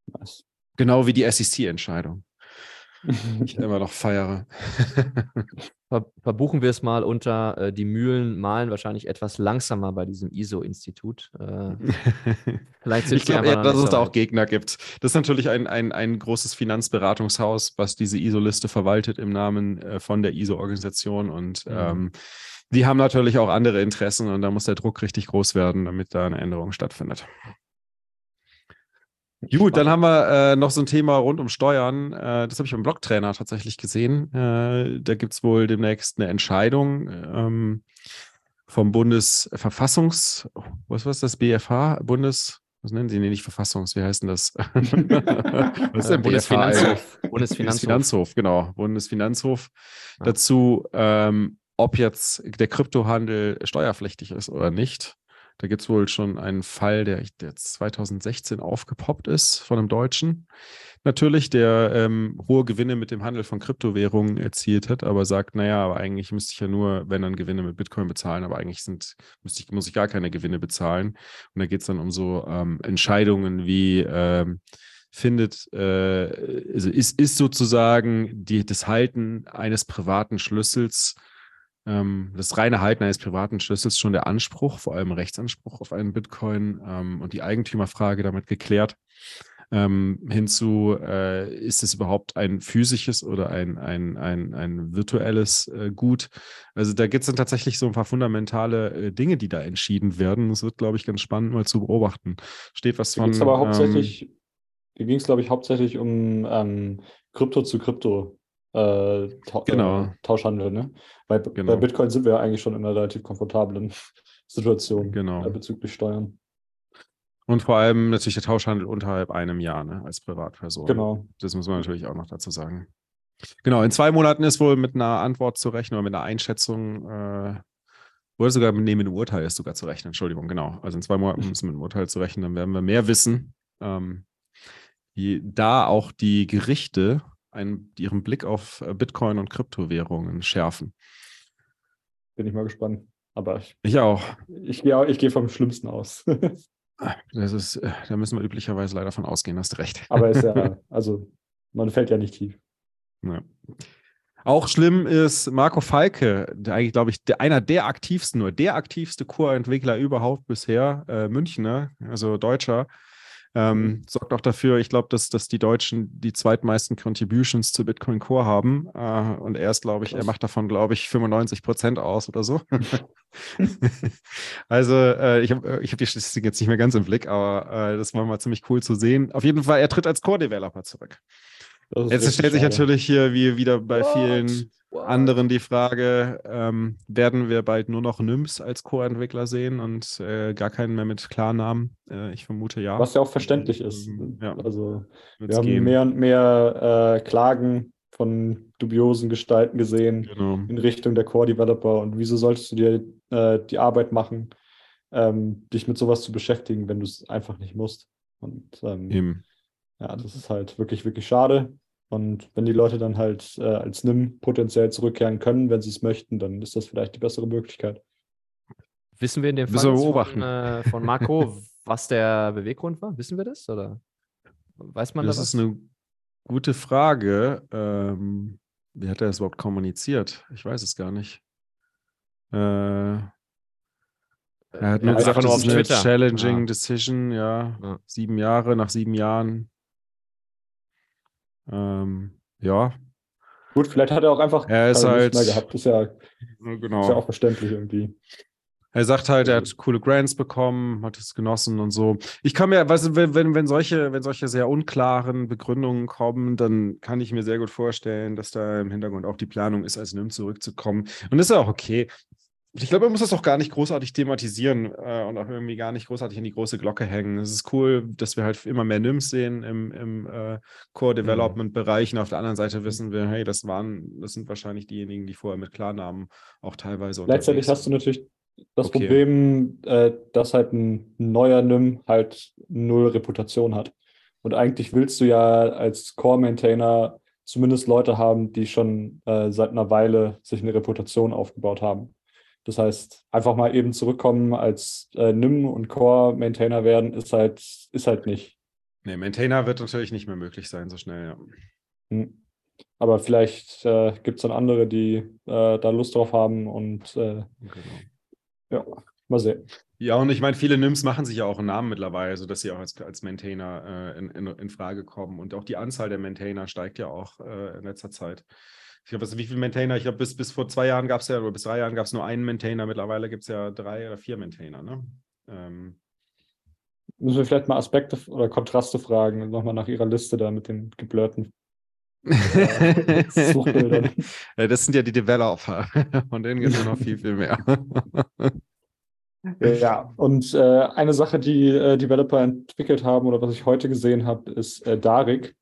Was? Genau wie die SEC-Entscheidung. ich immer noch feiere. Ver verbuchen wir es mal unter, äh, die Mühlen malen wahrscheinlich etwas langsamer bei diesem ISO-Institut. Äh, vielleicht sind ich glaube eher, dass es da auch Gegner gibt. Das ist natürlich ein, ein, ein großes Finanzberatungshaus, was diese ISO-Liste verwaltet im Namen äh, von der ISO-Organisation und mhm. ähm, die haben natürlich auch andere Interessen und da muss der Druck richtig groß werden, damit da eine Änderung stattfindet. Gut, dann haben wir äh, noch so ein Thema rund um Steuern. Äh, das habe ich beim Blogtrainer tatsächlich gesehen. Äh, da gibt es wohl demnächst eine Entscheidung ähm, vom Bundesverfassungs, was war das, BFH, Bundes, was nennen sie denn nicht Verfassungs, wie heißt denn das? was ist denn Bundesfinanzhof. Bundesfinanzhof, genau, Bundesfinanzhof ja. dazu, ähm, ob jetzt der Kryptohandel steuerpflichtig ist oder nicht. Da gibt es wohl schon einen Fall, der, der 2016 aufgepoppt ist von einem Deutschen. Natürlich, der ähm, hohe Gewinne mit dem Handel von Kryptowährungen erzielt hat, aber sagt, naja, aber eigentlich müsste ich ja nur, wenn dann Gewinne mit Bitcoin bezahlen, aber eigentlich sind, müsste ich, muss ich gar keine Gewinne bezahlen. Und da geht es dann um so ähm, Entscheidungen wie ähm, findet, äh, also ist, ist sozusagen die, das Halten eines privaten Schlüssels das reine Halten eines privaten Schlüssels schon der Anspruch, vor allem Rechtsanspruch auf einen Bitcoin ähm, und die Eigentümerfrage damit geklärt. Ähm, hinzu, äh, ist es überhaupt ein physisches oder ein, ein, ein, ein virtuelles äh, Gut? Also da gibt es dann tatsächlich so ein paar fundamentale äh, Dinge, die da entschieden werden. Das wird, glaube ich, ganz spannend mal zu beobachten. Steht was von. Ging's aber hauptsächlich, ähm, hier ging es, glaube ich, hauptsächlich um ähm, Krypto zu Krypto äh, Ta genau. äh, Tauschhandel. Ne? Bei, genau. bei Bitcoin sind wir ja eigentlich schon in einer relativ komfortablen Situation genau. äh, bezüglich Steuern. Und vor allem natürlich der Tauschhandel unterhalb einem Jahr ne, als Privatperson. Genau. Das muss man natürlich auch noch dazu sagen. Genau, in zwei Monaten ist wohl mit einer Antwort zu rechnen oder mit einer Einschätzung äh, oder sogar mit einem Urteil ist sogar zu rechnen. Entschuldigung, genau. Also in zwei Monaten müssen wir mit einem Urteil zu rechnen, dann werden wir mehr wissen. Ähm, wie da auch die Gerichte einen, ihren Blick auf äh, Bitcoin und Kryptowährungen schärfen. Bin ich mal gespannt. Aber ich, ich auch. Ich gehe ich geh vom Schlimmsten aus. das ist, äh, da müssen wir üblicherweise leider von ausgehen, hast recht. Aber ist ja, also man fällt ja nicht tief. Ja. Auch schlimm ist Marco Falke, der eigentlich, glaube ich, der, einer der aktivsten, nur der aktivste Core-Entwickler überhaupt bisher, äh, Münchner, also Deutscher, ähm, mhm. sorgt auch dafür, ich glaube, dass, dass die Deutschen die zweitmeisten Contributions zu Bitcoin Core haben. Äh, und er ist, glaube ich, Krass. er macht davon, glaube ich, 95 Prozent aus oder so. also äh, ich habe äh, ich hab die Statistik jetzt nicht mehr ganz im Blick, aber äh, das war mal ziemlich cool zu sehen. Auf jeden Fall, er tritt als Core-Developer zurück. Jetzt stellt sich natürlich hier, wie wieder bei What? vielen What? anderen, die Frage, ähm, werden wir bald nur noch NIMS als Core-Entwickler sehen und äh, gar keinen mehr mit Klarnamen? Äh, ich vermute ja. Was ja auch verständlich ist. Ähm, ja. Also wir haben gehen. mehr und mehr äh, Klagen von dubiosen Gestalten gesehen genau. in Richtung der Core-Developer. Und wieso solltest du dir äh, die Arbeit machen, ähm, dich mit sowas zu beschäftigen, wenn du es einfach nicht musst? Und ähm, Eben. Ja, das ist halt wirklich, wirklich schade. Und wenn die Leute dann halt äh, als NIM potenziell zurückkehren können, wenn sie es möchten, dann ist das vielleicht die bessere Möglichkeit. Wissen wir in dem Fall von, äh, von Marco, was der Beweggrund war? Wissen wir das? Oder weiß man das? Das ist eine gute Frage. Ähm, wie hat er das überhaupt kommuniziert? Ich weiß es gar nicht. Äh, er hat nur ja, gesagt, das ist eine challenging ja. decision, ja. ja. Sieben Jahre, nach sieben Jahren ähm, ja. Gut, vielleicht hat er auch einfach er ist halt, mehr gehabt. Ist ja, genau. ist ja auch verständlich irgendwie. Er sagt halt, er hat coole Grants bekommen, hat es genossen und so. Ich kann mir, weißt du, wenn, wenn, wenn, solche, wenn solche sehr unklaren Begründungen kommen, dann kann ich mir sehr gut vorstellen, dass da im Hintergrund auch die Planung ist, als NIM zurückzukommen. Und das ist ja auch okay. Ich glaube, man muss das auch gar nicht großartig thematisieren äh, und auch irgendwie gar nicht großartig in die große Glocke hängen. Es ist cool, dass wir halt immer mehr NIMs sehen im, im äh, Core-Development-Bereich. Und auf der anderen Seite wissen wir, hey, das waren, das sind wahrscheinlich diejenigen, die vorher mit Klarnamen auch teilweise Gleichzeitig hast du natürlich das okay. Problem, äh, dass halt ein neuer NIM halt null Reputation hat. Und eigentlich willst du ja als Core-Maintainer zumindest Leute haben, die schon äh, seit einer Weile sich eine Reputation aufgebaut haben. Das heißt, einfach mal eben zurückkommen als äh, NIM und Core-Maintainer werden, ist halt, ist halt nicht. Nee, Maintainer wird natürlich nicht mehr möglich sein, so schnell, ja. Hm. aber vielleicht äh, gibt es dann andere, die äh, da Lust drauf haben und äh, genau. ja, mal sehen. Ja, und ich meine, viele NIMS machen sich ja auch einen Namen mittlerweile, sodass sie auch als, als Maintainer äh, in, in, in, Frage kommen. Und auch die Anzahl der Maintainer steigt ja auch äh, in letzter Zeit. Ich glaube, wie viele Maintainer? Ich glaube, bis, bis vor zwei Jahren gab es ja, oder bis drei Jahren gab es nur einen Maintainer. Mittlerweile gibt es ja drei oder vier Maintainer. Ne? Ähm. Müssen wir vielleicht mal Aspekte oder Kontraste fragen, nochmal nach Ihrer Liste da mit den geblurrten Suchbildern. das sind ja die Developer. Von denen gibt es noch viel, viel mehr. Ja, und äh, eine Sache, die äh, Developer entwickelt haben oder was ich heute gesehen habe, ist äh, Darik,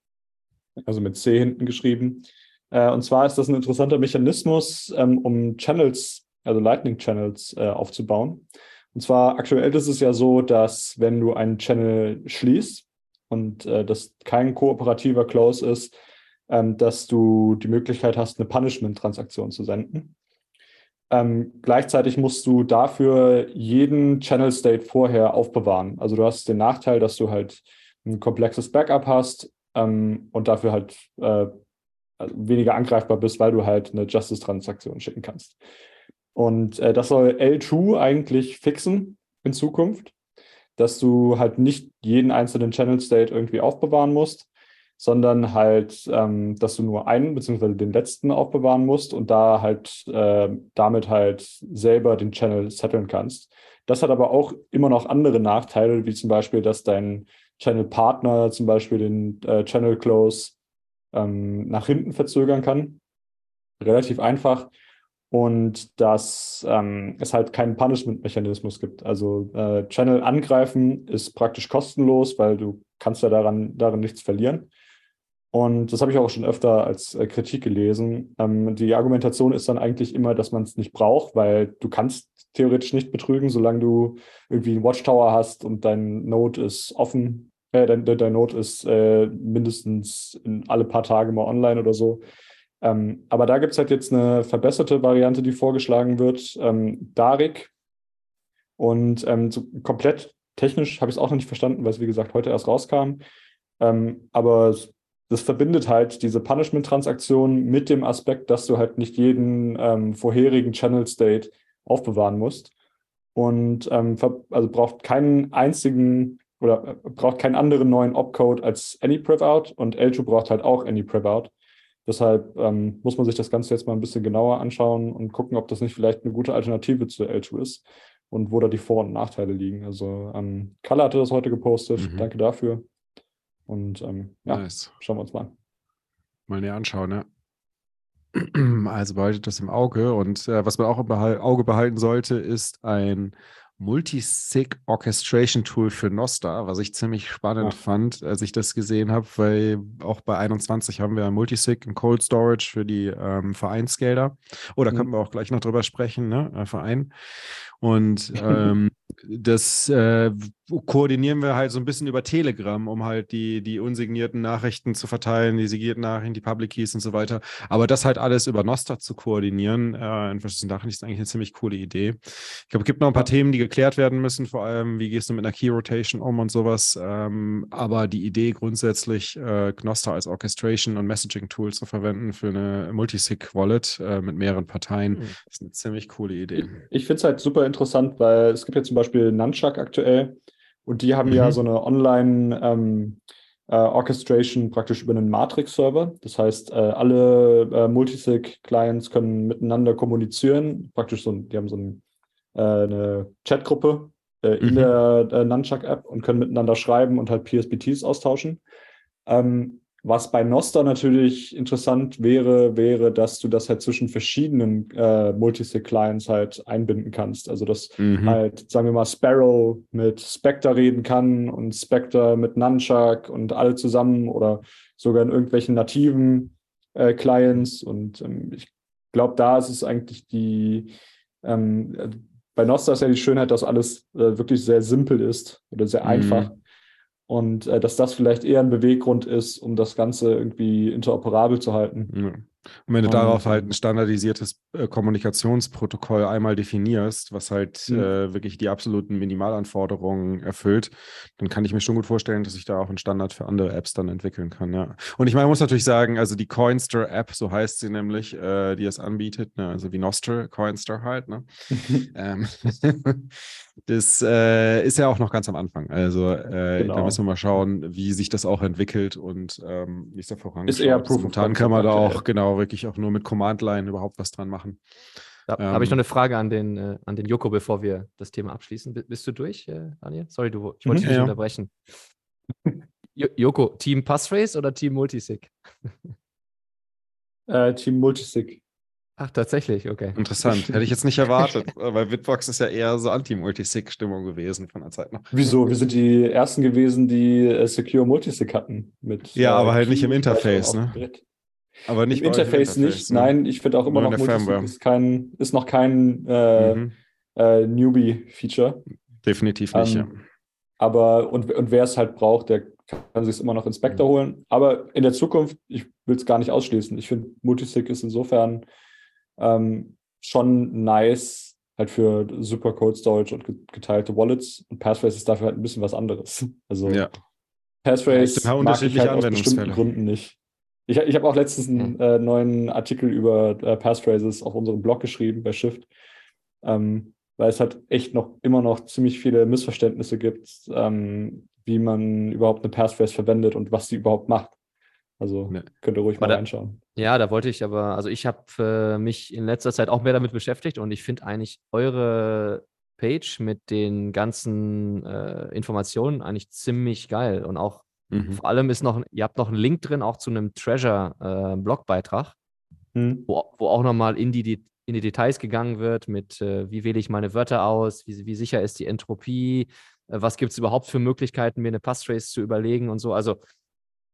also mit C hinten geschrieben. Äh, und zwar ist das ein interessanter Mechanismus, ähm, um Channels, also Lightning Channels äh, aufzubauen. Und zwar aktuell ist es ja so, dass wenn du einen Channel schließt und äh, das kein kooperativer Close ist, ähm, dass du die Möglichkeit hast, eine Punishment-Transaktion zu senden. Ähm, gleichzeitig musst du dafür jeden Channel State vorher aufbewahren. Also du hast den Nachteil, dass du halt ein komplexes Backup hast ähm, und dafür halt äh, weniger angreifbar bist, weil du halt eine Justice-Transaktion schicken kannst. Und äh, das soll L2 eigentlich fixen in Zukunft, dass du halt nicht jeden einzelnen Channel State irgendwie aufbewahren musst, sondern halt, ähm, dass du nur einen beziehungsweise den letzten aufbewahren musst und da halt äh, damit halt selber den Channel setteln kannst. Das hat aber auch immer noch andere Nachteile, wie zum Beispiel, dass dein Channel-Partner zum Beispiel den äh, Channel Close ähm, nach hinten verzögern kann. Relativ einfach. Und dass ähm, es halt keinen Punishment-Mechanismus gibt. Also äh, Channel angreifen ist praktisch kostenlos, weil du kannst ja daran, darin nichts verlieren. Und das habe ich auch schon öfter als äh, Kritik gelesen. Ähm, die Argumentation ist dann eigentlich immer, dass man es nicht braucht, weil du kannst theoretisch nicht betrügen, solange du irgendwie einen Watchtower hast und dein Node ist offen, dein, dein Node ist äh, mindestens alle paar Tage mal online oder so. Ähm, aber da gibt es halt jetzt eine verbesserte Variante, die vorgeschlagen wird, ähm, Darik. Und ähm, so komplett technisch habe ich es auch noch nicht verstanden, weil es, wie gesagt, heute erst rauskam. Ähm, aber das verbindet halt diese Punishment-Transaktion mit dem Aspekt, dass du halt nicht jeden ähm, vorherigen Channel State aufbewahren musst. Und ähm, also braucht keinen einzigen oder äh, braucht keinen anderen neuen Opcode als AnyPrevOut und L2 braucht halt auch AnyPrevOut. Deshalb ähm, muss man sich das Ganze jetzt mal ein bisschen genauer anschauen und gucken, ob das nicht vielleicht eine gute Alternative zu L2 ist und wo da die Vor- und Nachteile liegen. Also ähm, Kalle hatte das heute gepostet. Mhm. Danke dafür. Und ähm, ja, nice. schauen wir uns mal an. Mal näher anschauen, ja. Also behaltet das im Auge. Und äh, was man auch im Behal Auge behalten sollte, ist ein Multisig Orchestration Tool für Nostar, was ich ziemlich spannend ja. fand, als ich das gesehen habe, weil auch bei 21 haben wir ein Multisig, ein Cold Storage für die ähm, Vereinsgelder. Oh, da mhm. können wir auch gleich noch drüber sprechen, ne? Äh, Verein. Und ähm, das äh, koordinieren wir halt so ein bisschen über Telegram, um halt die, die unsignierten Nachrichten zu verteilen, die signierten Nachrichten, die Public Keys und so weiter. Aber das halt alles über Nostra zu koordinieren, äh, in verschiedenen Nachrichten, ist eigentlich eine ziemlich coole Idee. Ich glaube, es gibt noch ein paar Themen, die geklärt werden müssen, vor allem, wie gehst du mit einer Key Rotation um und sowas. Ähm, aber die Idee grundsätzlich, äh, Nostra als Orchestration und Messaging-Tool zu verwenden für eine Multisig-Wallet äh, mit mehreren Parteien, mhm. ist eine ziemlich coole Idee. Ich finde es halt super interessant, weil es gibt ja zum Beispiel Nunchuck aktuell und die haben mhm. ja so eine Online- ähm, äh, Orchestration praktisch über einen Matrix-Server. Das heißt, äh, alle äh, Multisig-Clients können miteinander kommunizieren. Praktisch so, die haben so ein, äh, eine Chatgruppe äh, in mhm. der äh, Nunchuck-App und können miteinander schreiben und halt PSBTs austauschen. Ähm, was bei Noster natürlich interessant wäre, wäre, dass du das halt zwischen verschiedenen äh, Multisig-Clients halt einbinden kannst. Also dass mhm. halt, sagen wir mal, Sparrow mit Spectre reden kann und Spectre mit Nunchuck und alle zusammen oder sogar in irgendwelchen nativen äh, Clients. Und ähm, ich glaube, da ist es eigentlich die, ähm, bei Nostar ist ja die Schönheit, dass alles äh, wirklich sehr simpel ist oder sehr mhm. einfach. Und äh, dass das vielleicht eher ein Beweggrund ist, um das Ganze irgendwie interoperabel zu halten. Und wenn du darauf halt ein standardisiertes äh, Kommunikationsprotokoll einmal definierst, was halt mhm. äh, wirklich die absoluten Minimalanforderungen erfüllt, dann kann ich mir schon gut vorstellen, dass ich da auch einen Standard für andere Apps dann entwickeln kann. Ja. Und ich meine, muss natürlich sagen, also die Coinster App, so heißt sie nämlich, äh, die es anbietet, ne? also wie Nostr, Coinster halt. Ne? ähm, das äh, ist ja auch noch ganz am Anfang. Also äh, genau. da müssen wir mal schauen, wie sich das auch entwickelt und ähm, wie es da vorangeht. Ist eher Proof Momentan kann man da auch genau wirklich auch nur mit Command-Line überhaupt was dran machen. Da ähm, habe ich noch eine Frage an den, äh, an den Joko, bevor wir das Thema abschließen. B bist du durch, äh, Daniel? Sorry, du, ich wollte mhm, dich nicht ja. unterbrechen. Joko, Team Passphrase oder Team Multisig? Äh, Team Multisig. Ach, tatsächlich, okay. Interessant. Hätte ich jetzt nicht erwartet, weil Bitbox ist ja eher so Anti-Multisig-Stimmung gewesen von der Zeit noch. Wieso? Wir sind die ersten gewesen, die äh, Secure Multisig hatten. Mit, ja, äh, aber halt nicht im Interface, ne? Aber nicht Im Interface, Interface nicht. Ne? Nein, ich finde auch immer Nur noch Multisig ist, kein, ist noch kein äh, mhm. äh, Newbie-Feature. Definitiv nicht, ähm, ja. Aber, und, und wer es halt braucht, der kann sich immer noch Inspector mhm. holen. Aber in der Zukunft, ich will es gar nicht ausschließen. Ich finde, Multisig ist insofern ähm, schon nice, halt für super Code Storage und geteilte Wallets. Und Passphrase ist dafür halt ein bisschen was anderes. Also ja. Passphrase ja, mag ich halt aus bestimmten Gründen nicht. Ich, ich habe auch letztens einen äh, neuen Artikel über äh, Passphrases auf unserem Blog geschrieben bei Shift, ähm, weil es halt echt noch immer noch ziemlich viele Missverständnisse gibt, ähm, wie man überhaupt eine Passphrase verwendet und was sie überhaupt macht. Also ne. könnt ihr ruhig mal da, reinschauen. Ja, da wollte ich aber, also ich habe äh, mich in letzter Zeit auch mehr damit beschäftigt und ich finde eigentlich eure Page mit den ganzen äh, Informationen eigentlich ziemlich geil und auch mhm. vor allem ist noch, ihr habt noch einen Link drin, auch zu einem Treasure-Blogbeitrag, äh, mhm. wo, wo auch nochmal in die, in die Details gegangen wird mit, äh, wie wähle ich meine Wörter aus, wie, wie sicher ist die Entropie, äh, was gibt es überhaupt für Möglichkeiten, mir eine Passtrace zu überlegen und so. Also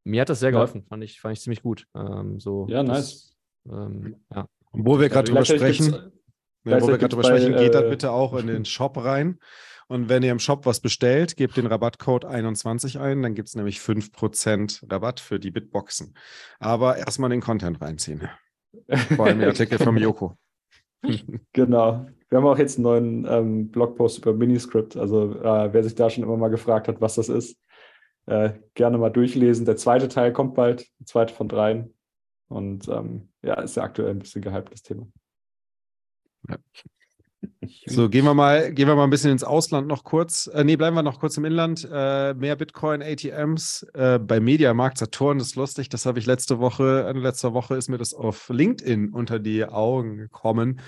mir hat das sehr geholfen, ja. fand, ich, fand ich ziemlich gut. Ähm, so, ja, nice. ähm, ja. wo wir gerade drüber sprechen, ja, wo wir gerade drüber sprechen, geht dann äh, bitte auch in den Shop rein. Und wenn ihr im Shop was bestellt, gebt den Rabattcode 21 ein, dann gibt es nämlich 5% Rabatt für die Bitboxen. Aber erstmal den Content reinziehen. Vor allem den Artikel vom Joko. genau. Wir haben auch jetzt einen neuen ähm, Blogpost über Miniscript. Also äh, wer sich da schon immer mal gefragt hat, was das ist, äh, gerne mal durchlesen. Der zweite Teil kommt bald, der zweite von dreien. Und ähm, ja, ist ja aktuell ein bisschen gehypt, das Thema. Ja. So, gehen wir mal, gehen wir mal ein bisschen ins Ausland noch kurz. Äh, nee, bleiben wir noch kurz im Inland. Äh, mehr Bitcoin-ATMs äh, bei Mediamarkt Saturn. Das ist lustig. Das habe ich letzte Woche, Ende letzter Woche ist mir das auf LinkedIn unter die Augen gekommen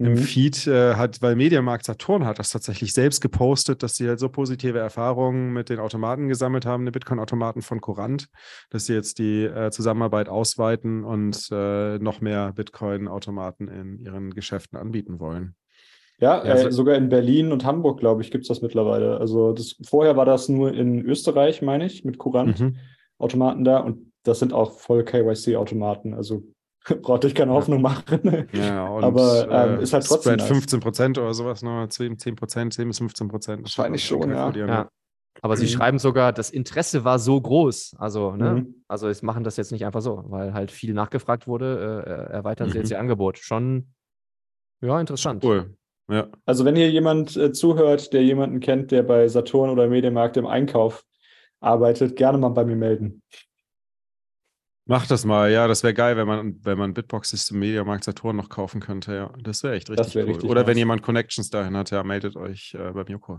im mhm. Feed äh, hat, weil Mediamarkt Saturn hat das tatsächlich selbst gepostet, dass sie halt so positive Erfahrungen mit den Automaten gesammelt haben, den Bitcoin-Automaten von Courant, dass sie jetzt die äh, Zusammenarbeit ausweiten und äh, noch mehr Bitcoin-Automaten in ihren Geschäften anbieten wollen. Ja, ja äh, sogar in Berlin und Hamburg, glaube ich, gibt es das mittlerweile. Also das, vorher war das nur in Österreich, meine ich, mit Courant-Automaten mhm. da und das sind auch voll KYC-Automaten. Also braucht euch keine Hoffnung machen. Ja, und, aber ähm, äh, ist halt trotzdem. Spread 15 Prozent oder sowas, ne? 10, 10 Prozent, 10 bis 15 Prozent. Wahrscheinlich schon, ja. ja. Aber sie mhm. schreiben sogar, das Interesse war so groß. Also, ne? Mhm. also es machen das jetzt nicht einfach so, weil halt viel nachgefragt wurde, äh, erweitern mhm. sie jetzt ihr Angebot. Schon, ja, interessant. Cool. Ja. Also, wenn hier jemand äh, zuhört, der jemanden kennt, der bei Saturn oder Medienmarkt im Einkauf arbeitet, gerne mal bei mir melden. Mach das mal, ja, das wäre geil, wenn man, wenn man Bitbox System Media Markt Saturn noch kaufen könnte, ja. Das wäre echt richtig wär cool. Richtig Oder nice. wenn jemand Connections dahin hat, ja, meldet euch äh, beim Joko.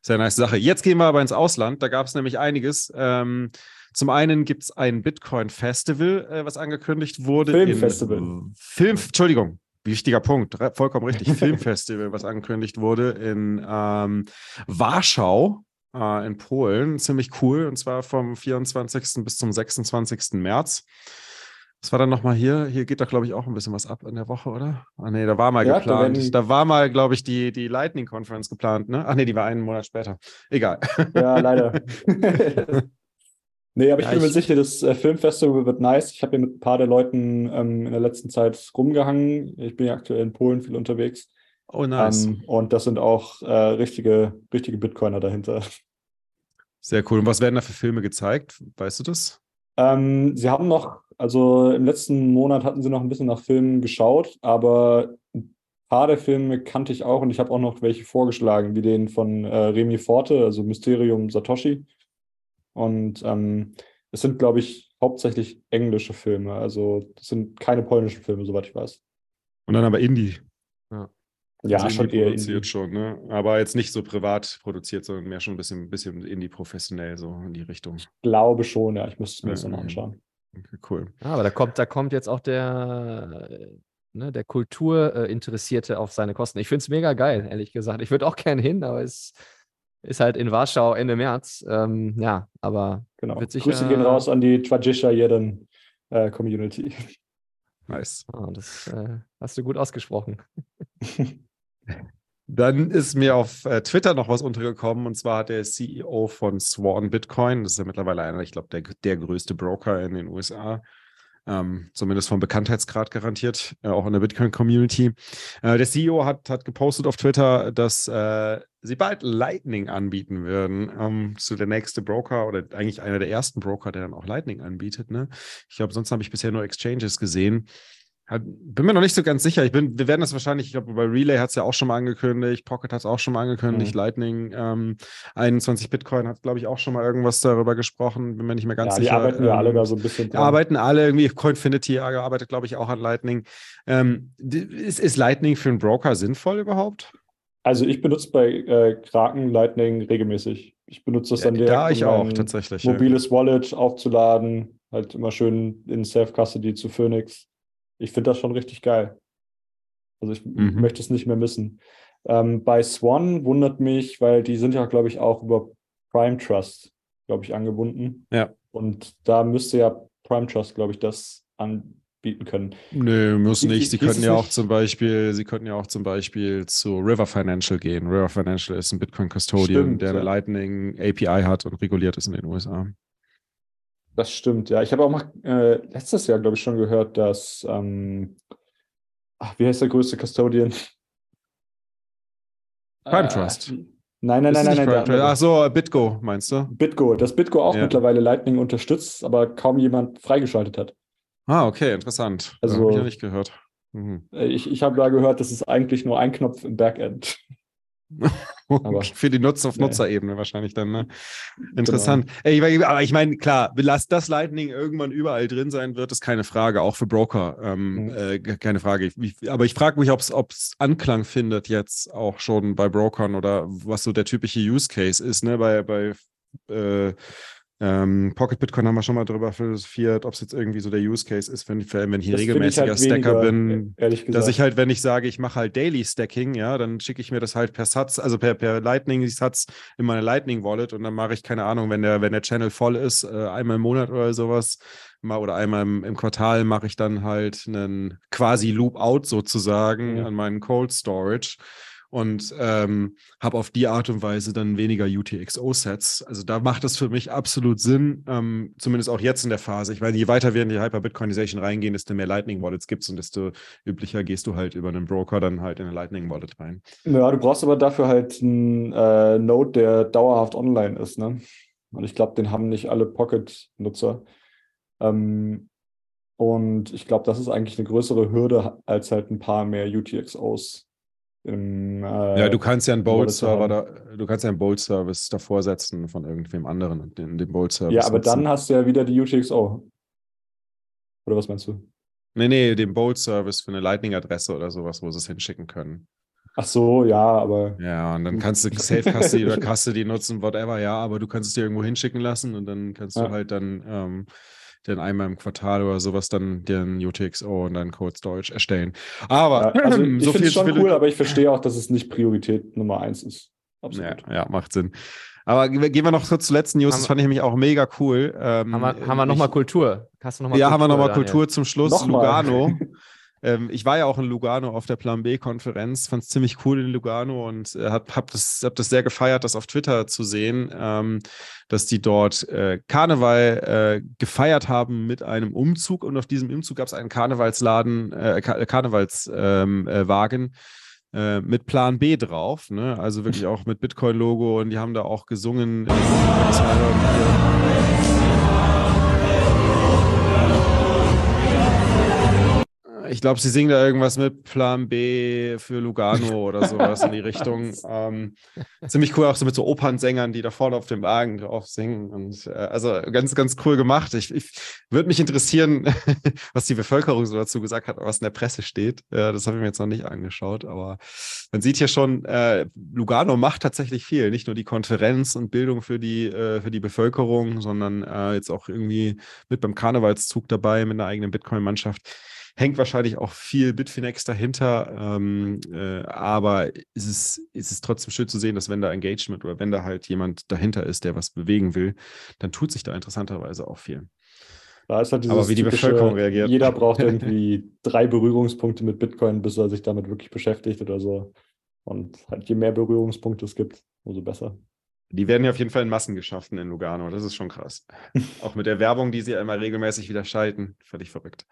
Sehr nice Sache. Jetzt gehen wir aber ins Ausland, da gab es nämlich einiges. Ähm, zum einen gibt es ein Bitcoin-Festival, äh, was angekündigt wurde. Filmfestival. Film, Entschuldigung, wichtiger Punkt, vollkommen richtig. Filmfestival, was angekündigt wurde in ähm, Warschau äh, in Polen. Ziemlich cool. Und zwar vom 24. bis zum 26. März. Was war dann nochmal hier? Hier geht doch, glaube ich, auch ein bisschen was ab in der Woche, oder? Ah, nee, da war mal ja, geplant. Da, da, war mal, glaube ich, die, die Lightning Conference geplant, ne? Ach nee, die war einen Monat später. Egal. Ja, leider. nee, aber ich ja, bin mir sicher, das äh, Filmfestival wird nice. Ich habe hier mit ein paar der Leuten ähm, in der letzten Zeit rumgehangen. Ich bin ja aktuell in Polen viel unterwegs. Oh, nice. Ähm, und das sind auch äh, richtige, richtige Bitcoiner dahinter. Sehr cool. Und was werden da für Filme gezeigt? Weißt du das? Ähm, sie haben noch Also im letzten Monat hatten sie noch ein bisschen nach Filmen geschaut, aber ein paar der Filme kannte ich auch und ich habe auch noch welche vorgeschlagen, wie den von äh, Remy Forte, also Mysterium Satoshi. Und ähm, es sind, glaube ich, hauptsächlich englische Filme. Also das sind keine polnischen Filme, soweit ich weiß. Und dann aber Indie. Ja, ja also schon eher produziert Indie. schon, ne? Aber jetzt nicht so privat produziert, sondern mehr schon ein bisschen, bisschen Indie-professionell, so in die Richtung. Ich glaube schon, ja. Ich müsste es mir ja, jetzt nochmal anschauen. Okay, cool. Ja, aber da kommt, da kommt jetzt auch der, ne, der Kulturinteressierte auf seine Kosten. Ich finde es mega geil, ehrlich gesagt. Ich würde auch gerne hin, aber es ist halt in Warschau Ende März. Ähm, ja, aber genau. Wird sicher, Grüße gehen raus an die Twajisha Jeden äh, Community. Nice. Oh, das äh, hast du gut ausgesprochen. Dann ist mir auf äh, Twitter noch was untergekommen und zwar hat der CEO von Swan Bitcoin, das ist ja mittlerweile einer, ich glaube, der, der größte Broker in den USA, ähm, zumindest vom Bekanntheitsgrad garantiert, äh, auch in der Bitcoin-Community. Äh, der CEO hat, hat gepostet auf Twitter, dass äh, sie bald Lightning anbieten würden. Ähm, so der nächste Broker oder eigentlich einer der ersten Broker, der dann auch Lightning anbietet. Ne? Ich glaube, sonst habe ich bisher nur Exchanges gesehen. Bin mir noch nicht so ganz sicher. Ich bin, wir werden das wahrscheinlich, ich glaube, bei Relay hat es ja auch schon mal angekündigt, Pocket hat es auch schon mal angekündigt, mhm. Lightning ähm, 21 Bitcoin hat, glaube ich, auch schon mal irgendwas darüber gesprochen. Bin mir nicht mehr ganz ja, sicher. Die arbeiten ja ähm, alle da so ein bisschen dran. Arbeiten alle irgendwie, Coinfinity arbeitet, glaube ich, auch an Lightning. Ähm, ist, ist Lightning für einen Broker sinnvoll überhaupt? Also ich benutze bei äh, Kraken Lightning regelmäßig. Ich benutze das dann direkt, da ich um auch tatsächlich. Mobiles ja. Wallet aufzuladen, halt immer schön in Self-Custody zu Phoenix ich finde das schon richtig geil. Also ich mhm. möchte es nicht mehr missen. Ähm, bei Swan wundert mich, weil die sind ja, glaube ich, auch über Prime Trust, glaube ich, angebunden. Ja. Und da müsste ja Prime Trust, glaube ich, das anbieten können. Nö, muss nicht. Sie könnten ja auch zum Beispiel, Sie könnten ja auch zum Beispiel zu River Financial gehen. River Financial ist ein Bitcoin Custodian, Stimmt, der eine Lightning API hat und reguliert ist in den USA. Das stimmt, ja. Ich habe auch mal äh, letztes Jahr, glaube ich, schon gehört, dass, ähm, ach, wie heißt der größte Custodian? Prime äh, Trust. Nein, nein, nein, nein, nein. Ach so, BitGo meinst du? BitGo, dass BitGo auch ja. mittlerweile Lightning unterstützt, aber kaum jemand freigeschaltet hat. Ah, okay, interessant. Also, habe ich ja nicht gehört. Mhm. Äh, ich, ich habe da gehört, das ist eigentlich nur ein Knopf im Backend. Aber, Für die Nutzer auf Nutzerebene wahrscheinlich dann, ne? Genau. Interessant. Genau. Ey, aber ich meine, klar, lass das Lightning irgendwann überall drin sein wird, ist keine Frage, auch für Broker. Ähm, mhm. äh, keine Frage. Ich, aber ich frage mich, ob es Anklang findet jetzt auch schon bei Brokern oder was so der typische Use Case ist, ne? Bei, bei äh, ähm, Pocket Bitcoin haben wir schon mal darüber philosophiert, ob es jetzt irgendwie so der Use Case ist, wenn, wenn ich ein regelmäßiger halt Stacker weniger, bin, dass ich halt, wenn ich sage, ich mache halt Daily Stacking, ja, dann schicke ich mir das halt per Satz, also per, per Lightning Satz in meine Lightning Wallet und dann mache ich keine Ahnung, wenn der, wenn der Channel voll ist, äh, einmal im Monat oder sowas, mal oder einmal im, im Quartal mache ich dann halt einen quasi Loop Out sozusagen ja. an meinen Cold Storage und ähm, habe auf die Art und Weise dann weniger UTXO-Sets. Also da macht es für mich absolut Sinn, ähm, zumindest auch jetzt in der Phase. Ich meine, je weiter wir in die Hyper-Bitcoinization reingehen, desto mehr Lightning-Wallets gibt es und desto üblicher gehst du halt über einen Broker dann halt in eine Lightning-Wallet rein. Ja, du brauchst aber dafür halt einen äh, Node, der dauerhaft online ist. Ne? Und ich glaube, den haben nicht alle Pocket-Nutzer. Ähm, und ich glaube, das ist eigentlich eine größere Hürde als halt ein paar mehr UTXOs im, äh, ja, du kannst ja einen Bolt-Server, da, du kannst ja einen Bolt-Service davor setzen von irgendwem anderen und den, den Bolt-Service. Ja, aber nutzen. dann hast du ja wieder die UTXO. Oder was meinst du? Nee, nee, den Bolt-Service für eine Lightning-Adresse oder sowas, wo sie es hinschicken können. Ach so, ja, aber. Ja, und dann kannst du Safe Custody oder Custody nutzen, whatever, ja, aber du kannst es dir irgendwo hinschicken lassen und dann kannst ja. du halt dann ähm, dann einmal im Quartal oder sowas dann den UTXO und dann Code Storage erstellen. Aber ja, also ich so finde es schon cool, aber ich verstehe auch, dass es nicht Priorität Nummer eins ist. Absolut. Ja, ja, macht Sinn. Aber gehen wir noch kurz zur letzten News. das fand ich nämlich auch mega cool. Ähm, haben wir, haben wir nochmal Kultur? Hast du noch mal ja, Kultur, haben wir nochmal Kultur zum Schluss. Nochmal. Lugano. Ähm, ich war ja auch in Lugano auf der Plan B-Konferenz, fand es ziemlich cool in Lugano und äh, habe hab das, hab das sehr gefeiert, das auf Twitter zu sehen, ähm, dass die dort äh, Karneval äh, gefeiert haben mit einem Umzug und auf diesem Umzug gab es einen Karnevalsladen, äh, Kar Karnevalswagen. Ähm, äh, mit Plan B drauf, ne? also wirklich auch mit Bitcoin-Logo und die haben da auch gesungen. Ich glaube, sie singen da irgendwas mit Plan B für Lugano oder sowas in die Richtung. Ähm, ziemlich cool auch so mit so Opernsängern, die da vorne auf dem Wagen drauf singen. Und äh, also ganz, ganz cool gemacht. Ich, ich würde mich interessieren, was die Bevölkerung so dazu gesagt hat, was in der Presse steht. Äh, das habe ich mir jetzt noch nicht angeschaut, aber man sieht hier schon, äh, Lugano macht tatsächlich viel. Nicht nur die Konferenz und Bildung für die, äh, für die Bevölkerung, sondern äh, jetzt auch irgendwie mit beim Karnevalszug dabei, mit einer eigenen Bitcoin-Mannschaft hängt wahrscheinlich auch viel Bitfinex dahinter, ähm, äh, aber es ist, es ist trotzdem schön zu sehen, dass wenn da Engagement oder wenn da halt jemand dahinter ist, der was bewegen will, dann tut sich da interessanterweise auch viel. Da ist halt aber wie die typische, Bevölkerung reagiert. Jeder braucht irgendwie drei Berührungspunkte mit Bitcoin, bis er sich damit wirklich beschäftigt oder so. Und halt je mehr Berührungspunkte es gibt, umso besser. Die werden ja auf jeden Fall in Massen geschaffen in Lugano. Das ist schon krass. Auch mit der Werbung, die sie immer regelmäßig wieder schalten. Völlig verrückt.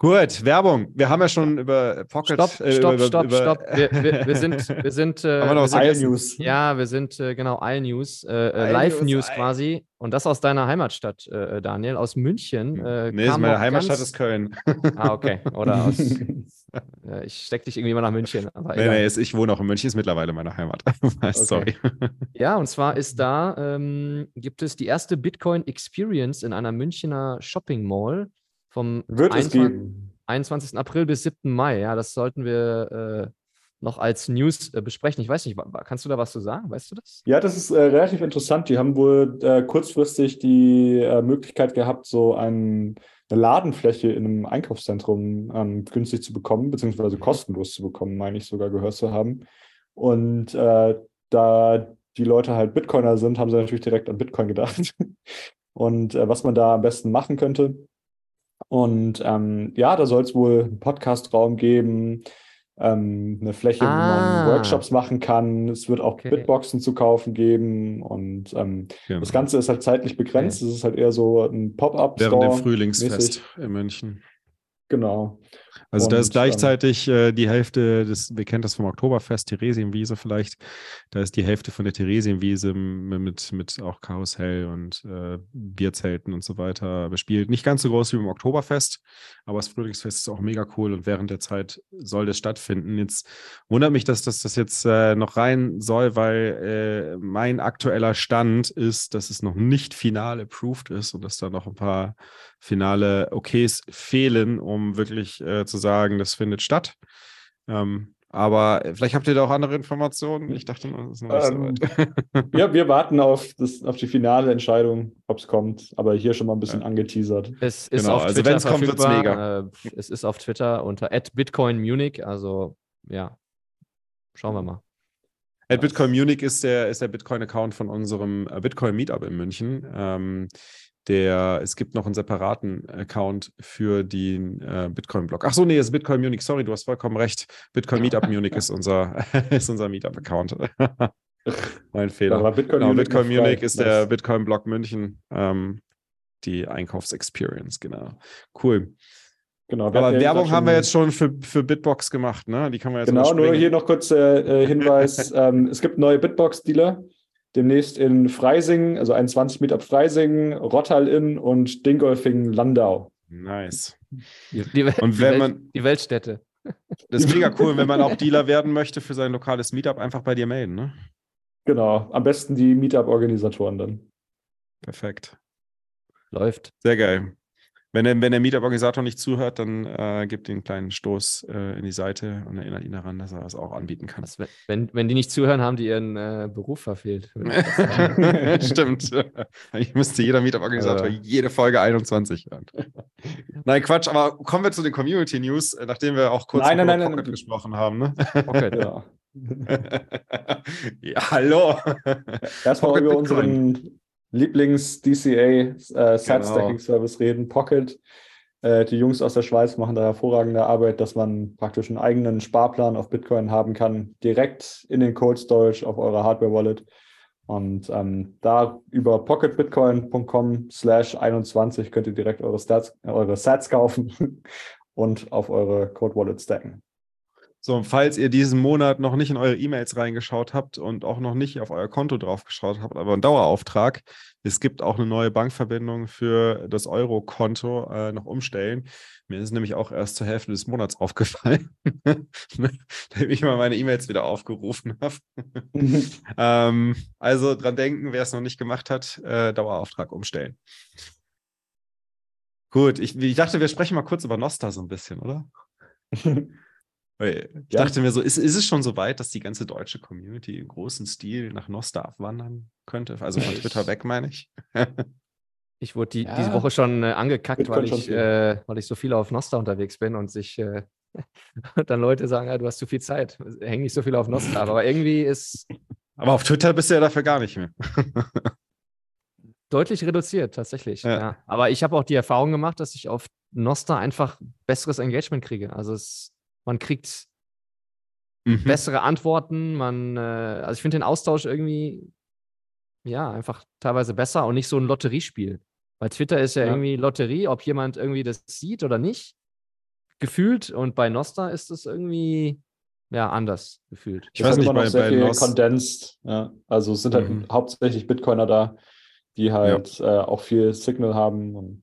Gut, Werbung. Wir haben ja schon über Pocket. Stopp, äh, stopp, über, stopp, über, stopp. Wir, wir, wir, sind, wir sind. Äh, haben wir noch News? Ja, wir sind äh, genau Isle News, äh, äh Live News, News quasi. Und das aus deiner Heimatstadt, äh, Daniel, aus München. Äh, nee, meine Heimatstadt ist Köln. Ah, okay. Oder aus. ich stecke dich irgendwie immer nach München. Aber nee, nee, ich wohne auch in München, ist mittlerweile meine Heimat. Sorry. Ja, und zwar ist da, ähm, gibt es die erste Bitcoin Experience in einer Münchner Shopping Mall vom Wird 21, 21. April bis 7. Mai. Ja, das sollten wir äh, noch als News äh, besprechen. Ich weiß nicht, kannst du da was zu sagen? Weißt du das? Ja, das ist äh, relativ interessant. Die haben wohl äh, kurzfristig die äh, Möglichkeit gehabt, so ein, eine Ladenfläche in einem Einkaufszentrum ähm, günstig zu bekommen, beziehungsweise mhm. kostenlos zu bekommen, meine ich sogar gehört zu haben. Und äh, da die Leute halt Bitcoiner sind, haben sie natürlich direkt an Bitcoin gedacht. Und was man da am besten machen könnte, und ähm, ja, da soll es wohl einen Podcastraum geben, ähm, eine Fläche, ah. wo man ah. Workshops machen kann. Es wird auch okay. Bitboxen zu kaufen geben. Und ähm, genau. das Ganze ist halt zeitlich begrenzt. Es ist halt eher so ein Pop-up-Store. Während dem Frühlingsfest in München. Genau. Also und, da ist gleichzeitig äh, die Hälfte des, wir kennen das vom Oktoberfest, Theresienwiese vielleicht, da ist die Hälfte von der Theresienwiese mit, mit auch Karussell und äh, Bierzelten und so weiter bespielt. Nicht ganz so groß wie beim Oktoberfest, aber das Frühlingsfest ist auch mega cool und während der Zeit soll das stattfinden. Jetzt wundert mich, dass das, das jetzt äh, noch rein soll, weil äh, mein aktueller Stand ist, dass es noch nicht final approved ist und dass da noch ein paar finale Okays fehlen, um wirklich äh, zu sagen, das findet statt. Ähm, aber vielleicht habt ihr da auch andere Informationen. Ich dachte, das ist noch nicht ähm, so weit. ja, wir warten auf, das, auf die finale Entscheidung, ob es kommt. Aber hier schon mal ein bisschen ja. angeteasert. Es ist genau, auf also wenn es kommt, wird es mega. Äh, es ist auf Twitter unter @bitcoinmunich. Also ja, schauen wir mal. At Bitcoin Munich ist der, ist der Bitcoin-Account von unserem äh, Bitcoin-Meetup in München. Ähm, der, es gibt noch einen separaten Account für den äh, Bitcoin-Blog. Ach so, nee, es ist Bitcoin Munich. Sorry, du hast vollkommen recht. Bitcoin Meetup Munich ist unser, ist unser Meetup-Account. mein Fehler. Aber Bitcoin, genau, Munich, Bitcoin Munich ist der Bitcoin-Blog München. Ähm, die Einkaufsexperience, genau. Cool. Genau, Aber Werbung haben wir jetzt schon für, für Bitbox gemacht, ne? Die kann man jetzt Genau, nur hier noch kurz äh, äh Hinweis: ähm, Es gibt neue Bitbox-Dealer demnächst in Freising, also 21 Meetup Freising, Rottal-Inn und Dingolfing Landau. Nice. Die, die, und wenn Welt, man die Weltstädte. Das ist mega cool, wenn man auch Dealer werden möchte für sein lokales Meetup, einfach bei dir melden, ne? Genau, am besten die Meetup-Organisatoren dann. Perfekt. Läuft. Sehr geil. Wenn der, wenn der Meetup-Organisator nicht zuhört, dann äh, gibt ihm einen kleinen Stoß äh, in die Seite und erinnert ihn daran, dass er das auch anbieten kann. Also, wenn, wenn die nicht zuhören, haben die ihren äh, Beruf verfehlt. Stimmt. Ich müsste jeder Meetup-Organisator ja. jede Folge 21 hören. nein, Quatsch, aber kommen wir zu den Community News, äh, nachdem wir auch kurz nein, nein, nein, Pocket gesprochen haben. Ne? Pocket, ja. ja, hallo. Erstmal über unseren Lieblings-DCA äh, genau. reden, Pocket. Äh, die Jungs aus der Schweiz machen da hervorragende Arbeit, dass man praktisch einen eigenen Sparplan auf Bitcoin haben kann, direkt in den Cold Storage auf eurer Hardware-Wallet. Und ähm, da über pocketbitcoin.com slash 21 könnt ihr direkt eure, Stats, eure Sats kaufen und auf eure Code Wallet stacken. So, falls ihr diesen Monat noch nicht in eure E-Mails reingeschaut habt und auch noch nicht auf euer Konto draufgeschaut habt, aber einen Dauerauftrag, es gibt auch eine neue Bankverbindung für das Euro-Konto äh, noch umstellen. Mir ist nämlich auch erst zur Hälfte des Monats aufgefallen, nachdem ich mal meine E-Mails wieder aufgerufen habe. ähm, also dran denken, wer es noch nicht gemacht hat, äh, Dauerauftrag umstellen. Gut, ich, ich dachte, wir sprechen mal kurz über Nosta so ein bisschen, oder? Ich ja. dachte mir so, ist, ist es schon so weit, dass die ganze deutsche Community im großen Stil nach Nosta abwandern könnte? Also von Twitter weg, meine ich. ich wurde die, ja. diese Woche schon äh, angekackt, weil ich, äh, weil ich so viel auf Nosta unterwegs bin und sich äh, dann Leute sagen, ja, du hast zu viel Zeit, häng nicht so viel auf Nosta. Aber irgendwie ist. Aber auf Twitter bist du ja dafür gar nicht mehr. deutlich reduziert, tatsächlich. Ja. ja. Aber ich habe auch die Erfahrung gemacht, dass ich auf Nosta einfach besseres Engagement kriege. Also es man kriegt mhm. bessere Antworten, man, äh, also ich finde den Austausch irgendwie, ja, einfach teilweise besser und nicht so ein Lotteriespiel. Weil Twitter ist ja, ja. irgendwie Lotterie, ob jemand irgendwie das sieht oder nicht, gefühlt. Und bei Nostra ist es irgendwie, ja, anders gefühlt. Ich weiß nicht, bei, sehr bei viel condensed, ja. Also es sind halt mhm. hauptsächlich Bitcoiner da, die halt ja. äh, auch viel Signal haben und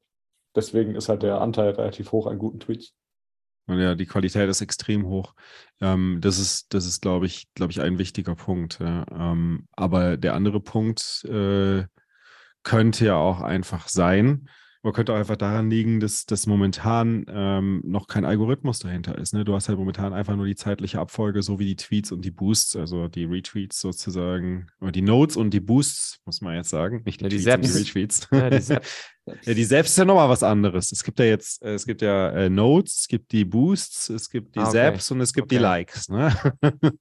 deswegen ist halt der Anteil relativ hoch an guten Tweets. Und ja, die Qualität ist extrem hoch. Ähm, das ist, das ist, glaube ich, glaube ich, ein wichtiger Punkt. Ja. Ähm, aber der andere Punkt äh, könnte ja auch einfach sein, man könnte auch einfach daran liegen, dass, dass momentan ähm, noch kein Algorithmus dahinter ist. Ne? Du hast halt momentan einfach nur die zeitliche Abfolge, so wie die Tweets und die Boosts, also die Retweets sozusagen, oder die Notes und die Boosts, muss man jetzt sagen. Nicht die, ja, die Tweets und die Retweets. Ja, die ja, die Selbst ist ja nochmal was anderes. Es gibt ja jetzt, es gibt ja äh, Notes, es gibt die Boosts, es gibt die ah, okay. Zaps und es gibt okay. die Likes. Ne?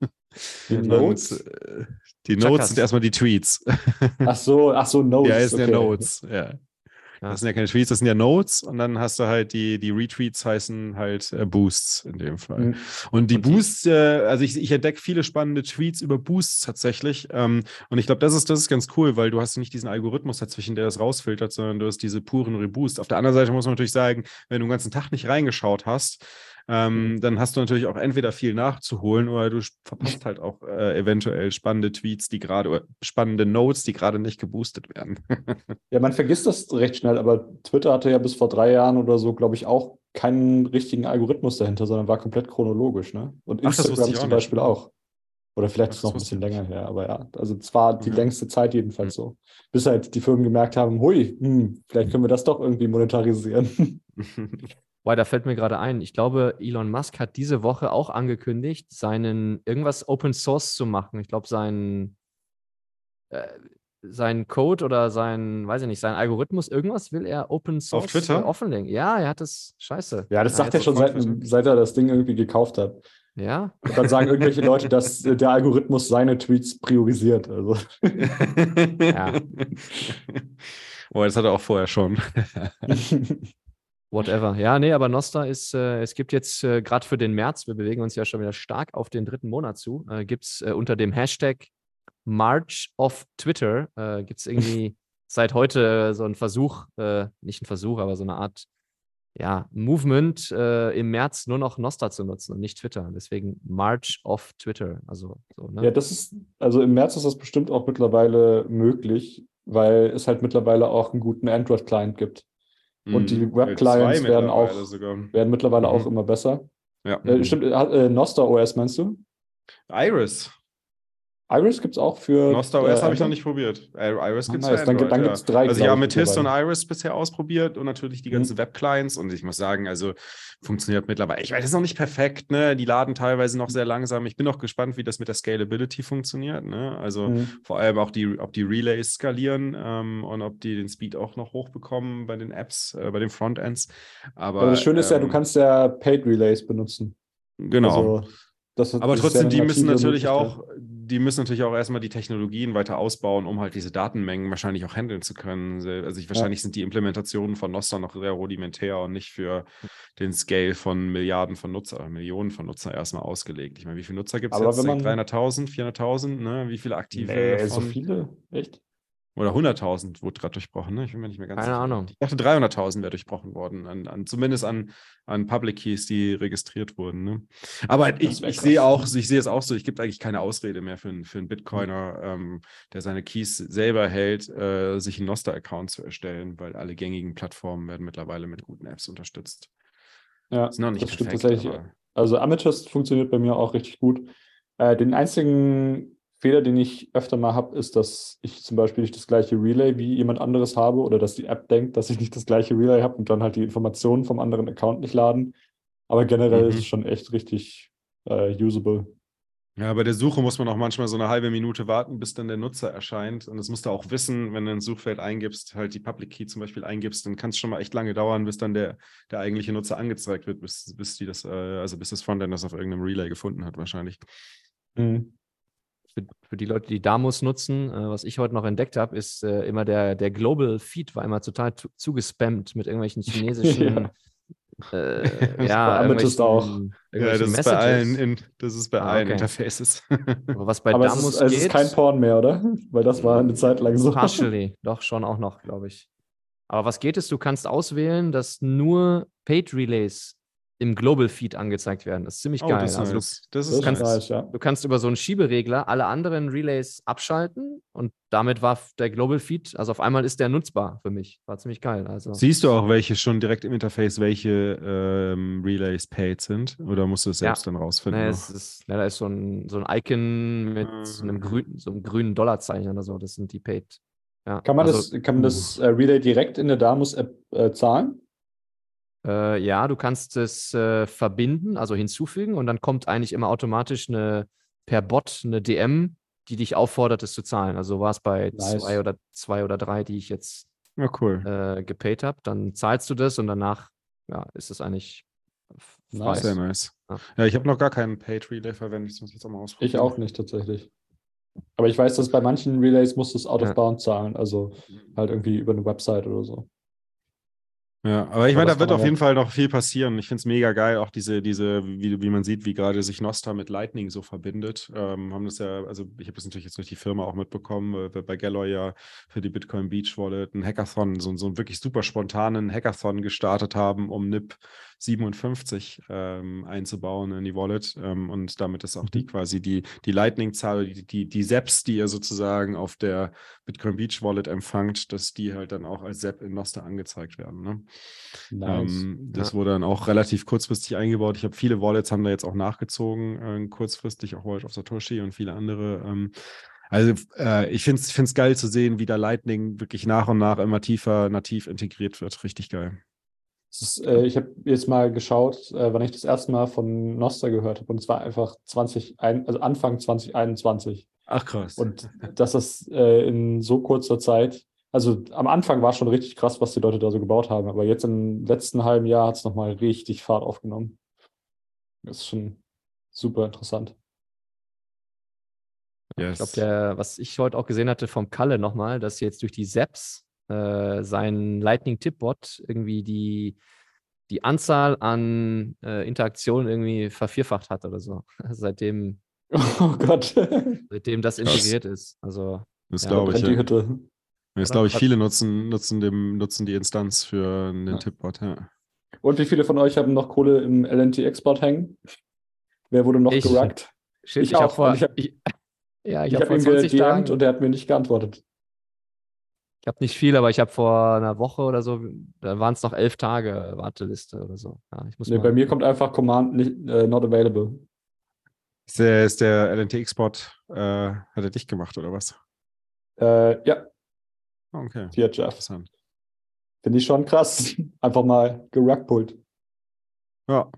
Die Notes? Und, äh, die Notes sind erstmal die Tweets. Ach so, ach so, Notes. Ja, ist okay. der Notes, ja. Das sind ja keine Tweets, das sind ja Notes und dann hast du halt die, die Retweets heißen halt äh, Boosts in dem Fall. Mhm. Und die und Boosts, äh, also ich, ich entdecke viele spannende Tweets über Boosts tatsächlich. Ähm, und ich glaube, das ist, das ist ganz cool, weil du hast nicht diesen Algorithmus dazwischen, der das rausfiltert, sondern du hast diese puren Reboosts. Auf der anderen Seite muss man natürlich sagen, wenn du den ganzen Tag nicht reingeschaut hast, ähm, mhm. dann hast du natürlich auch entweder viel nachzuholen oder du verpasst halt auch äh, eventuell spannende Tweets, die gerade, oder spannende Notes, die gerade nicht geboostet werden. ja, man vergisst das recht schnell, aber Twitter hatte ja bis vor drei Jahren oder so, glaube ich, auch keinen richtigen Algorithmus dahinter, sondern war komplett chronologisch. Ne? Und Instagram Ach, zum Beispiel auch. Oder vielleicht Ach, ist es noch ein bisschen länger her, aber ja, also es war die ja. längste Zeit jedenfalls so. Bis halt die Firmen gemerkt haben, hui, hm, vielleicht können wir das doch irgendwie monetarisieren. Boah, da fällt mir gerade ein. Ich glaube, Elon Musk hat diese Woche auch angekündigt, seinen irgendwas Open Source zu machen. Ich glaube, seinen, äh, seinen Code oder sein, weiß ich nicht, sein Algorithmus, irgendwas will er Open Source Auf Twitter? offenlegen. Ja, er hat das scheiße. Ja, das ja, sagt er schon seit, seit er das Ding irgendwie gekauft hat. Ja. Und dann sagen irgendwelche Leute, dass der Algorithmus seine Tweets priorisiert. Also. ja. Boah, das hat er auch vorher schon. Whatever. Ja, nee, aber Nostra ist, äh, es gibt jetzt äh, gerade für den März, wir bewegen uns ja schon wieder stark auf den dritten Monat zu, äh, gibt es äh, unter dem Hashtag March of Twitter, äh, gibt es irgendwie seit heute äh, so einen Versuch, äh, nicht ein Versuch, aber so eine Art ja, Movement im März nur noch Nostra zu nutzen und nicht Twitter. Deswegen March of Twitter. Also, so, ne? Ja, das ist, also im März ist das bestimmt auch mittlerweile möglich, weil es halt mittlerweile auch einen guten Android-Client gibt. Und die mhm. Web-Clients werden auch sogar. werden mittlerweile mhm. auch immer besser. Ja. Äh, stimmt, äh, Nostra OS meinst du? Iris. Iris gibt es auch für. Nostra OS äh, habe ich noch nicht probiert. Äh, Iris gibt es nice. Dann, dann gibt es drei. Also ich habe Amethyst und Iris bisher ausprobiert und natürlich die ganzen mhm. Web-Clients. Und ich muss sagen, also funktioniert mittlerweile. Ich weiß, das ist noch nicht perfekt, ne? Die laden teilweise noch sehr langsam. Ich bin noch gespannt, wie das mit der Scalability funktioniert. Ne? Also mhm. vor allem auch die, ob die Relays skalieren ähm, und ob die den Speed auch noch hochbekommen bei den Apps, äh, bei den Frontends. Aber, Aber das Schöne ist ja, du ähm, kannst ja Paid Relays benutzen. Genau. Also, Aber trotzdem, die müssen natürlich auch, die müssen natürlich auch erstmal die Technologien weiter ausbauen, um halt diese Datenmengen wahrscheinlich auch handeln zu können. Also ich, wahrscheinlich ja. sind die Implementationen von Nostra noch sehr rudimentär und nicht für den Scale von Milliarden von Nutzer, Millionen von Nutzer erstmal ausgelegt. Ich meine, wie viele Nutzer gibt es jetzt? 300.000, 400.000? Ne? Wie viele aktive? Nee, von... so viele? Echt? Oder 100.000 wurde gerade durchbrochen, ne? Ich bin mir nicht mehr ganz Keine sicher. Ahnung. Ich dachte, 300.000 wäre durchbrochen worden, an, an, zumindest an, an Public Keys, die registriert wurden. Ne? Aber ich, ich sehe auch, ich sehe es auch so, ich gibt eigentlich keine Ausrede mehr für, einen- für einen Bitcoiner, ähm, der seine Keys selber hält, äh, sich einen Noster-Account zu erstellen, weil alle gängigen Plattformen werden mittlerweile mit guten Apps unterstützt. Ja, Ist noch nicht das stimmt perfekt, tatsächlich. aber- Also Amethyst funktioniert bei mir auch richtig gut. Äh, den einzigen Fehler, den ich öfter mal habe, ist, dass ich zum Beispiel nicht das gleiche Relay wie jemand anderes habe oder dass die App denkt, dass ich nicht das gleiche Relay habe und dann halt die Informationen vom anderen Account nicht laden. Aber generell Mhm. ist es schon echt richtig äh, usable. Ja, bei der Suche muss man auch manchmal so eine halbe Minute warten, bis dann der Nutzer erscheint. Und das musst du auch wissen, wenn du ins Suchfeld eingibst, halt die Public Key zum Beispiel eingibst, dann kann es schon mal echt lange dauern, bis dann der, der eigentliche Nutzer angezeigt wird, bis, bis die das, äh, also bis das Frontend das auf irgendeinem Relay gefunden hat, wahrscheinlich. Mhm. Für, für die Leute, die Damos nutzen, äh, was ich heute noch entdeckt habe, ist äh, immer der, der Global Feed war immer total zu, zugespammt mit irgendwelchen chinesischen. äh, ja, bei Amethyst auch. irgendwelchen- Ja, das ist bei allen, Messages. in, das ist bei Ah, allen okay. Interfaces. Aber was bei Aber es Damos ist, es geht, ist kein Porn mehr, oder? Weil das war eine Zeit lang so. partially, doch schon auch noch, glaube ich. Aber was geht ist, du kannst auswählen, dass nur Paid Relays im Global Feed angezeigt werden. Das ist ziemlich Oh, geil. das ist also du, nice. Das Das ist kannst- nice. ja. du kannst über so einen Schieberegler alle anderen Relays abschalten und damit war der Global Feed, also auf einmal ist der nutzbar für mich. War ziemlich geil. Also Siehst du auch, welche schon direkt im Interface, welche ähm, Relays paid sind? Oder musst du es Ja. selbst dann rausfinden? ne, noch? es ist, ne, da ist so ein, so ein Icon mit so einem Mhm. grünen, so einem grünen Dollarzeichen oder so. Das sind die Paid. Ja, Kann man also, das, kann man das äh, Relay direkt in der Damus-App äh, zahlen? Äh, ja, du kannst es äh, verbinden, also hinzufügen und dann kommt eigentlich immer automatisch eine per Bot eine DM, die dich auffordert, es zu zahlen. Also war es bei Nice. zwei oder zwei oder drei, die ich jetzt Ja, cool. äh, gepaid habe. Dann zahlst du das und danach ja, ist es eigentlich frei. Nice. Sehr nice. Ja. Ja, ich habe noch gar keinen Paid Relay verwendet. Das muss ich jetzt auch mal ausprobieren. Ich auch nicht tatsächlich. Aber ich weiß, dass bei manchen Relays musst du es out of Ja. bound zahlen, also halt irgendwie über eine Website oder so. Ja, aber ich meine, da wird auf jeden Fall noch viel passieren. Ich finde es mega geil, auch diese, diese, wie, wie man sieht, wie gerade sich Nostra mit Lightning so verbindet. Ähm, haben das ja, also ich habe das natürlich jetzt durch die Firma auch mitbekommen, weil wir bei Galloy ja für die Bitcoin Beach Wallet einen Hackathon, so, so einen wirklich super spontanen Hackathon gestartet haben, um NIP 57 ähm, einzubauen in die Wallet. Ähm, und damit ist auch die quasi die, die Lightning-Zahl, die, die, die SEPs, die ihr sozusagen auf der Bitcoin Beach Wallet empfangt, dass die halt dann auch als SEP in Nostra angezeigt werden. Ne? Ähm, das wurde dann auch relativ kurzfristig eingebaut. Ich habe viele Wallets haben da jetzt auch nachgezogen, äh, kurzfristig, auch Wallet of Satoshi und viele andere. Ähm, also äh, ich finde es geil zu sehen, wie da Lightning wirklich nach und nach immer tiefer nativ integriert wird. Richtig geil. Ist, äh, ich habe jetzt mal geschaut, äh, wann ich das erste Mal von Nostra gehört habe, und es war einfach 20, ein, also Anfang 2021. Ach krass. Und dass das äh, in so kurzer Zeit, also am Anfang war schon richtig krass, was die Leute da so gebaut haben, aber jetzt im letzten halben Jahr hat es nochmal richtig Fahrt aufgenommen. Das ist schon super interessant. Ich Yes. glaube, der, was ich heute auch gesehen hatte vom Kalle nochmal, dass jetzt durch die Zaps äh, sein Lightning Tipbot irgendwie die, die Anzahl an äh, Interaktionen irgendwie vervierfacht hat oder so. seitdem, Oh Gott. seitdem das Krass. integriert ist. Also das ja, glaube ich. Die Ja. Glaube ich, viele nutzen, nutzen, dem, nutzen die Instanz für einen Ja. Tipbot. Ja. Und wie viele von euch haben noch Kohle im LNT-Export hängen? Wer wurde noch Ich. gerackt? Shit, Ich ich, habe auch, vor, ich hab- ich, ja, ich, Ich habe vor ihm 20 gedMt Tagen, und er hat mir nicht geantwortet. Ich habe nicht viel, aber ich habe vor einer Woche oder so, da waren es noch elf Tage Warteliste oder so. Ja, ich muss Nee, mal, bei mir kommt einfach Command nicht, äh, not available. Ist der, ist der LNT-Export, äh, hat er dich gemacht oder was? Äh, ja, Ah, Okay. hier Jeff. Finde ich schon krass. Einfach mal gerackpult. Ja.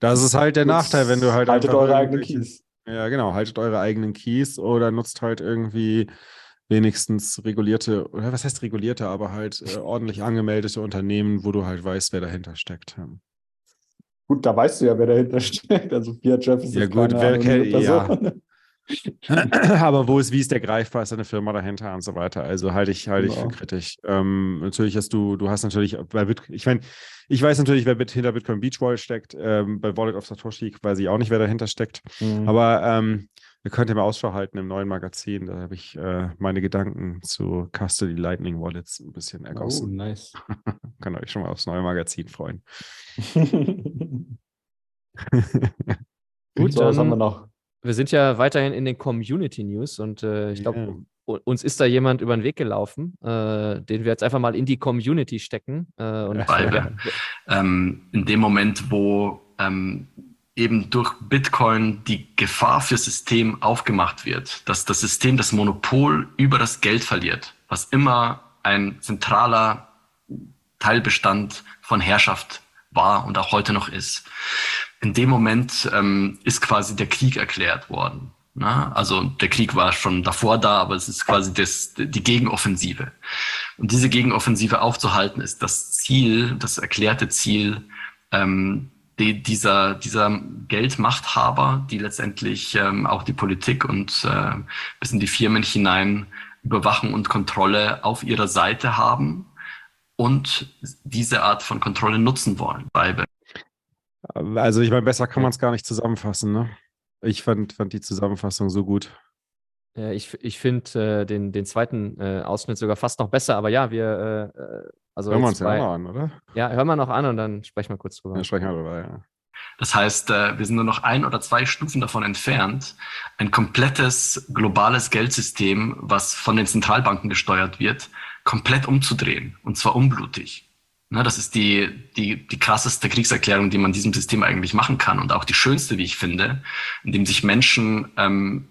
Das ist halt der Nachteil, wenn du halt Haltet eure eigenen Keys. Ja, genau. Haltet eure eigenen Keys oder nutzt halt irgendwie wenigstens regulierte, oder was heißt regulierte, aber halt äh, ordentlich angemeldete Unternehmen, wo du halt weißt, wer dahinter steckt. Gut, da weißt du ja, wer dahinter steckt. Also Fiat ist Ja, jetzt gut, wer kennt- ja. Aber wo ist, wie ist der greifbar, ist eine Firma dahinter und so weiter. Also halte ich, halte ich für Genau. kritisch. Ähm, natürlich hast du, du hast natürlich bei Bit, ich meine, ich weiß natürlich, wer mit, hinter Bitcoin Beach Wallet steckt. Ähm, bei Wallet of Satoshi weiß ich auch nicht, wer dahinter steckt. Mhm. Aber ähm, Ihr könnt ja mal Ausschau halten im neuen Magazin. Da habe ich äh, meine Gedanken zu Custody Lightning Wallets ein bisschen ergossen. Oh, nice. Könnt euch schon mal aufs neue Magazin freuen. Gut, so, was haben wir noch? Wir sind ja weiterhin in den Community News und äh, ich glaube, Ja. uns ist da jemand über den Weg gelaufen, äh, den wir jetzt einfach mal in die Community stecken. Äh, und Weil ja, ähm, in dem Moment, wo ähm, eben durch Bitcoin die Gefahr fürs System aufgemacht wird, dass das System das Monopol über das Geld verliert, was immer ein zentraler Teilbestand von Herrschaft war und auch heute noch ist. In dem Moment ähm, ist quasi der Krieg erklärt worden. Na? Also der Krieg war schon davor da, aber es ist quasi das, die Gegenoffensive. Und diese Gegenoffensive aufzuhalten, ist das Ziel, das erklärte Ziel ähm, die, dieser, dieser Geldmachthaber, die letztendlich ähm, auch die Politik und äh, bis in die Firmen hinein Überwachung und Kontrolle auf ihrer Seite haben und diese Art von Kontrolle nutzen wollen. Bei Also, ich meine, besser kann man es gar nicht zusammenfassen, ne? Ich fand, fand die Zusammenfassung so gut. äh, ich ich finde äh, den, den zweiten äh, Ausschnitt sogar fast noch besser, aber ja, wir, äh, äh, also Hören wir uns ja an, oder? ja, hören wir noch an und dann sprechen wir kurz drüber. Ja, sprechen wir darüber, ja. Das heißt, äh, wir sind nur noch ein oder zwei Stufen davon entfernt, ein komplettes globales Geldsystem, was von den Zentralbanken gesteuert wird, komplett umzudrehen. Und zwar unblutig. Das ist die, die, die krasseste Kriegserklärung, die man diesem System eigentlich machen kann. Und auch die schönste, wie ich finde, indem sich Menschen ähm,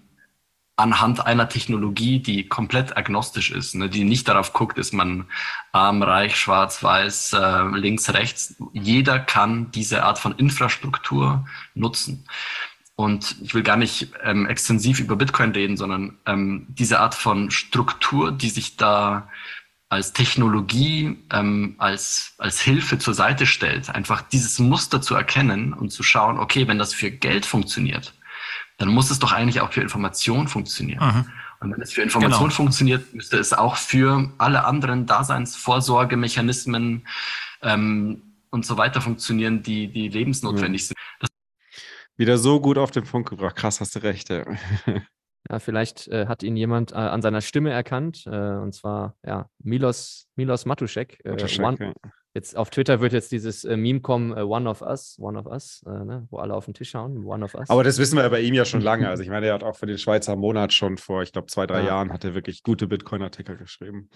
anhand einer Technologie, die komplett agnostisch ist, ne, die nicht darauf guckt, ist man arm, reich, schwarz, weiß, äh, links, rechts. Jeder kann diese Art von Infrastruktur nutzen. Und ich will gar nicht ähm, extensiv über Bitcoin reden, sondern ähm, diese Art von Struktur, die sich da als Technologie, ähm, als, als Hilfe zur Seite stellt, einfach dieses Muster zu erkennen und zu schauen, okay, wenn das für Geld funktioniert, dann muss es doch eigentlich auch für Information funktionieren. Mhm. Und wenn es für Information Genau. funktioniert, müsste es auch für alle anderen Daseinsvorsorgemechanismen ähm, und so weiter funktionieren, die, die lebensnotwendig sind. Wieder so gut auf den Punkt gebracht. Krass, hast du recht. Ja. Ja, vielleicht äh, hat ihn jemand äh, an seiner Stimme erkannt, äh, und zwar ja, Milos, Milos Matuszek. Äh, Matuszek, one, ja. Jetzt auf Twitter wird jetzt dieses äh, Meme kommen, äh, One of Us, One of Us, äh, ne, wo alle auf den Tisch schauen, One of Us. Aber das wissen wir ja bei ihm ja schon lange. Also ich meine, er hat auch für den Schweizer Monat schon vor, ich glaube, zwei, drei Ja. Jahren hat er wirklich gute Bitcoin-Artikel geschrieben.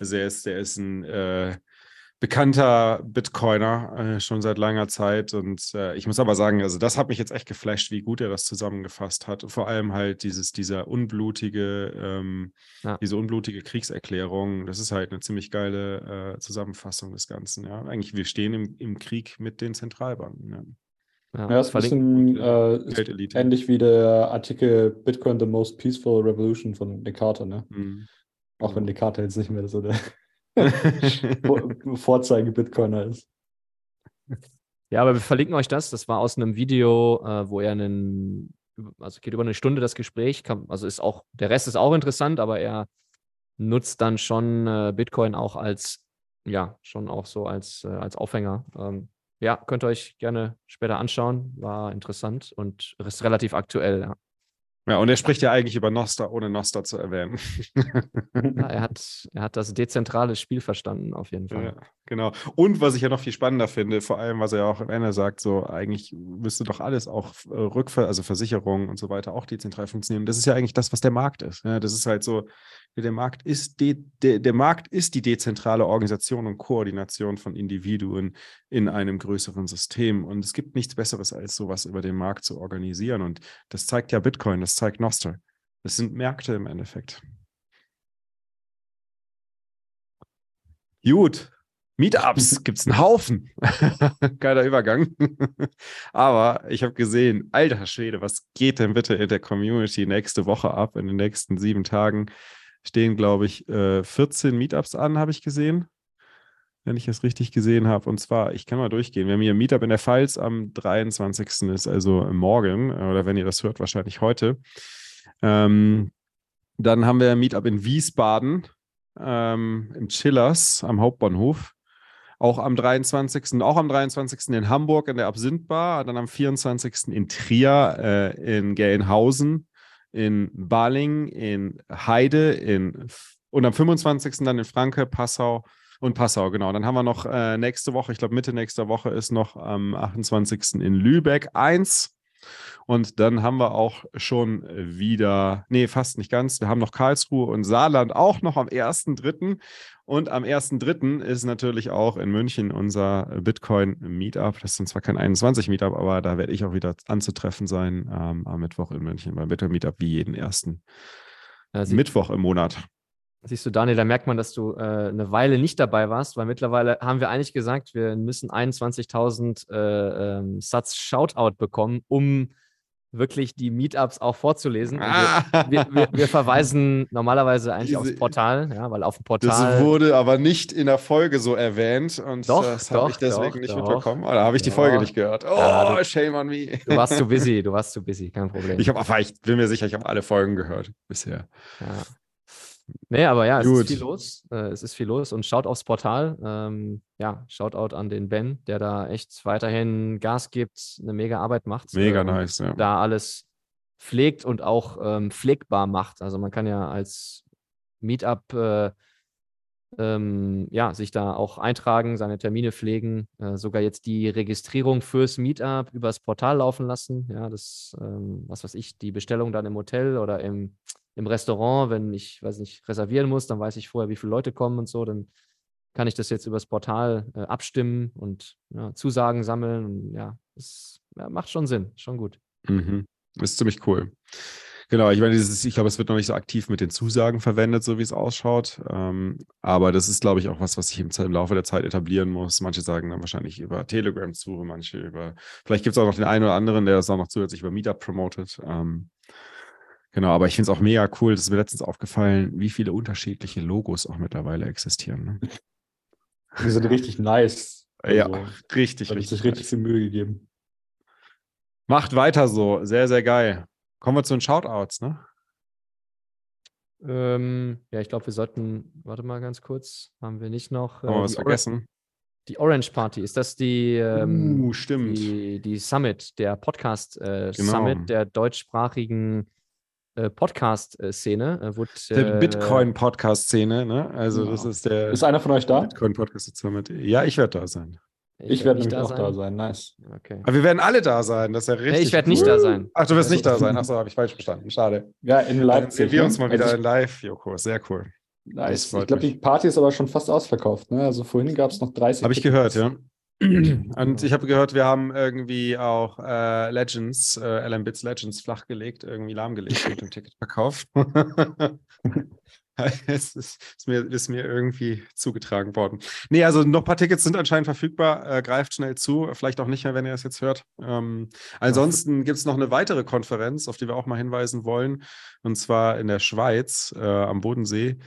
Also er ist, er ist ein äh, bekannter Bitcoiner äh, schon seit langer Zeit. Und äh, ich muss aber sagen, also das hat mich jetzt echt geflasht, wie gut er das zusammengefasst hat. Vor allem halt dieses, dieser unblutige, ähm, Ja. diese unblutige Kriegserklärung. Das ist halt eine ziemlich geile äh, Zusammenfassung des Ganzen. Ja, eigentlich, wir stehen im, im Krieg mit den Zentralbanken. Ja. ja, Ja, ist ein bisschen äh, ist ähnlich wie der Artikel Bitcoin the most peaceful revolution von Nick Carter, ne? Mhm. Auch wenn Nick Carter jetzt nicht mehr so der Vorzeige-Bitcoiner ist. Ja, aber wir verlinken euch das. Das war aus einem Video, äh, wo er einen, also geht über eine Stunde das Gespräch, kann, also ist auch, der Rest ist auch interessant, aber er nutzt dann schon äh, Bitcoin auch als, ja, schon auch so als, äh, als Aufhänger. Ähm, ja, könnt ihr euch gerne später anschauen. War interessant und ist relativ aktuell. Ja. Ja, und er spricht ja eigentlich über Nostra, ohne Nostra zu erwähnen. Ja, er, hat, er hat das dezentrale Spiel verstanden, auf jeden Fall. Ja, genau. Und was ich ja noch viel spannender finde, vor allem, was er ja auch am Ende sagt, so eigentlich müsste doch alles auch äh, Rückver also Versicherungen und so weiter auch dezentral funktionieren. Das ist ja eigentlich das, was der Markt ist. Ja, das ist halt so, der Markt ist de, der, der Markt ist die dezentrale Organisation und Koordination von Individuen in einem größeren System. Und es gibt nichts Besseres, als sowas über den Markt zu organisieren. Und das zeigt ja Bitcoin, das zeigt Nostr. Das sind Märkte im Endeffekt. Gut. Meetups gibt es einen Haufen. Geiler Übergang. Aber ich habe gesehen, alter Schwede, was geht denn bitte in der Community nächste Woche ab? In den nächsten sieben Tagen stehen, glaube ich, äh, 14 Meetups an, habe ich gesehen. Wenn ich es richtig gesehen habe. Und zwar, ich kann mal durchgehen. Wir haben hier ein Meetup in der Pfalz am 23. ist also morgen, äh, oder wenn ihr das hört, wahrscheinlich heute. Ähm, dann haben wir ein Meetup in Wiesbaden ähm, im Chillers am Hauptbahnhof. Auch am 23. Auch am 23. in Hamburg in der Absinthbar, dann am 24. in Trier, äh, in Gelnhausen, in Baling, in Heide, in und am 25. dann in Franke, Passau und Passau, genau. Dann haben wir noch äh, nächste Woche, ich glaube Mitte nächster Woche ist noch am 28. in Lübeck eins. Und dann haben wir auch schon wieder, nee, fast nicht ganz. Wir haben noch Karlsruhe und Saarland auch noch am 1.3. Und am 1.3. ist natürlich auch in München unser Bitcoin-Meetup. Das ist zwar kein 21-Meetup, aber da werde ich auch wieder anzutreffen sein ähm, am Mittwoch in München beim Bitcoin-Meetup, wie jeden ersten Mittwoch im Monat. Siehst du, Daniel, da merkt man, dass du äh, eine Weile nicht dabei warst, weil mittlerweile haben wir eigentlich gesagt, wir müssen 21.000 äh, ähm, Satz Shoutout bekommen, um wirklich die Meetups auch vorzulesen. Ah. Wir, wir, wir, verweisen normalerweise eigentlich Diese, aufs Portal, ja, weil auf dem Portal. Das wurde aber nicht in der Folge so erwähnt und doch, das habe ich deswegen doch, nicht doch, mitbekommen. Oder habe ich die Folge nicht gehört? Oh, ja, du, shame on me. Du warst zu busy, du warst zu busy, kein Problem. Ich, hab, ich bin mir sicher, ich habe alle Folgen gehört bisher. Ja. Nee, aber ja, es Gut. ist viel los. Äh, es ist viel los und schaut aufs Portal. Ähm, ja, Shoutout an den Ben, der da echt weiterhin Gas gibt, eine mega Arbeit macht. Mega äh, nice, ja. Da alles pflegt und auch ähm, pflegbar macht. Also man kann ja als Meetup äh, ähm, ja, sich da auch eintragen, seine Termine pflegen, äh, sogar jetzt die Registrierung fürs Meetup übers Portal laufen lassen. Ja, das, ähm, was weiß ich, die Bestellung dann im Hotel oder im im Restaurant, wenn ich, weiß nicht, reservieren muss, dann weiß ich vorher, wie viele Leute kommen und so, dann kann ich das jetzt übers Portal äh, abstimmen und ja, Zusagen sammeln. Und ja, es ja, macht schon Sinn, schon gut. Mhm. Ist ziemlich cool. Genau, ich meine, dieses, ich glaube, es wird noch nicht so aktiv mit den Zusagen verwendet, so wie es ausschaut. Ähm, aber das ist, glaube ich, auch was, was sich im, im, Laufe der Zeit etablieren muss. Manche sagen dann wahrscheinlich über Telegram zu, manche über, vielleicht gibt es auch noch den einen oder anderen, der das auch noch zusätzlich über Meetup promotet. Ähm, Genau, aber ich finde es auch mega cool, das ist mir letztens aufgefallen, wie viele unterschiedliche Logos auch mittlerweile existieren. Ne? Die sind richtig nice. Also, ja, richtig, richtig. sich richtig viel Mühe gegeben. Macht weiter so, sehr, sehr geil. Kommen wir zu den Shoutouts, ne? Ähm, ja, ich glaube, wir sollten, warte mal ganz kurz, haben wir nicht noch. Äh, haben wir was vergessen? die Orange Party, ist das die, ähm, uh, stimmt. Die, die Summit, der Podcast äh, genau. Summit der deutschsprachigen äh, Podcast-Szene. Äh, der Bitcoin-Podcast-Szene, ne? Also genau. das ist der. Ist einer von euch da? Bitcoin-Podcast Ja, ich werde da sein. Ich, ich werde nämlich da auch sein. da sein. Nice. Okay. Aber wir werden alle da sein. Das ist ja richtig. Nee, ich werde nicht da sein. Ach, du wirst also, nicht da sein. Achso, habe ich falsch verstanden. Schade. Ja, in live. Dann sehen wir uns mal wieder also, in live, Joko. Sehr cool. Nice. Ich glaube, die Party ist aber schon fast ausverkauft. Ne? Also vorhin gab es noch 30. Habe ich gehört, ja. Und ich habe gehört, wir haben irgendwie auch äh, Legends, äh, LM Bits Legends flachgelegt, irgendwie lahmgelegt mit dem Ticketverkauf. es ist, ist, mir, ist mir irgendwie zugetragen worden. Nee, also noch ein paar Tickets sind anscheinend verfügbar. Äh, greift schnell zu. Vielleicht auch nicht mehr, wenn ihr es jetzt hört. Ähm, ansonsten gibt es noch eine weitere Konferenz, auf die wir auch mal hinweisen wollen. Und zwar in der Schweiz äh, am Bodensee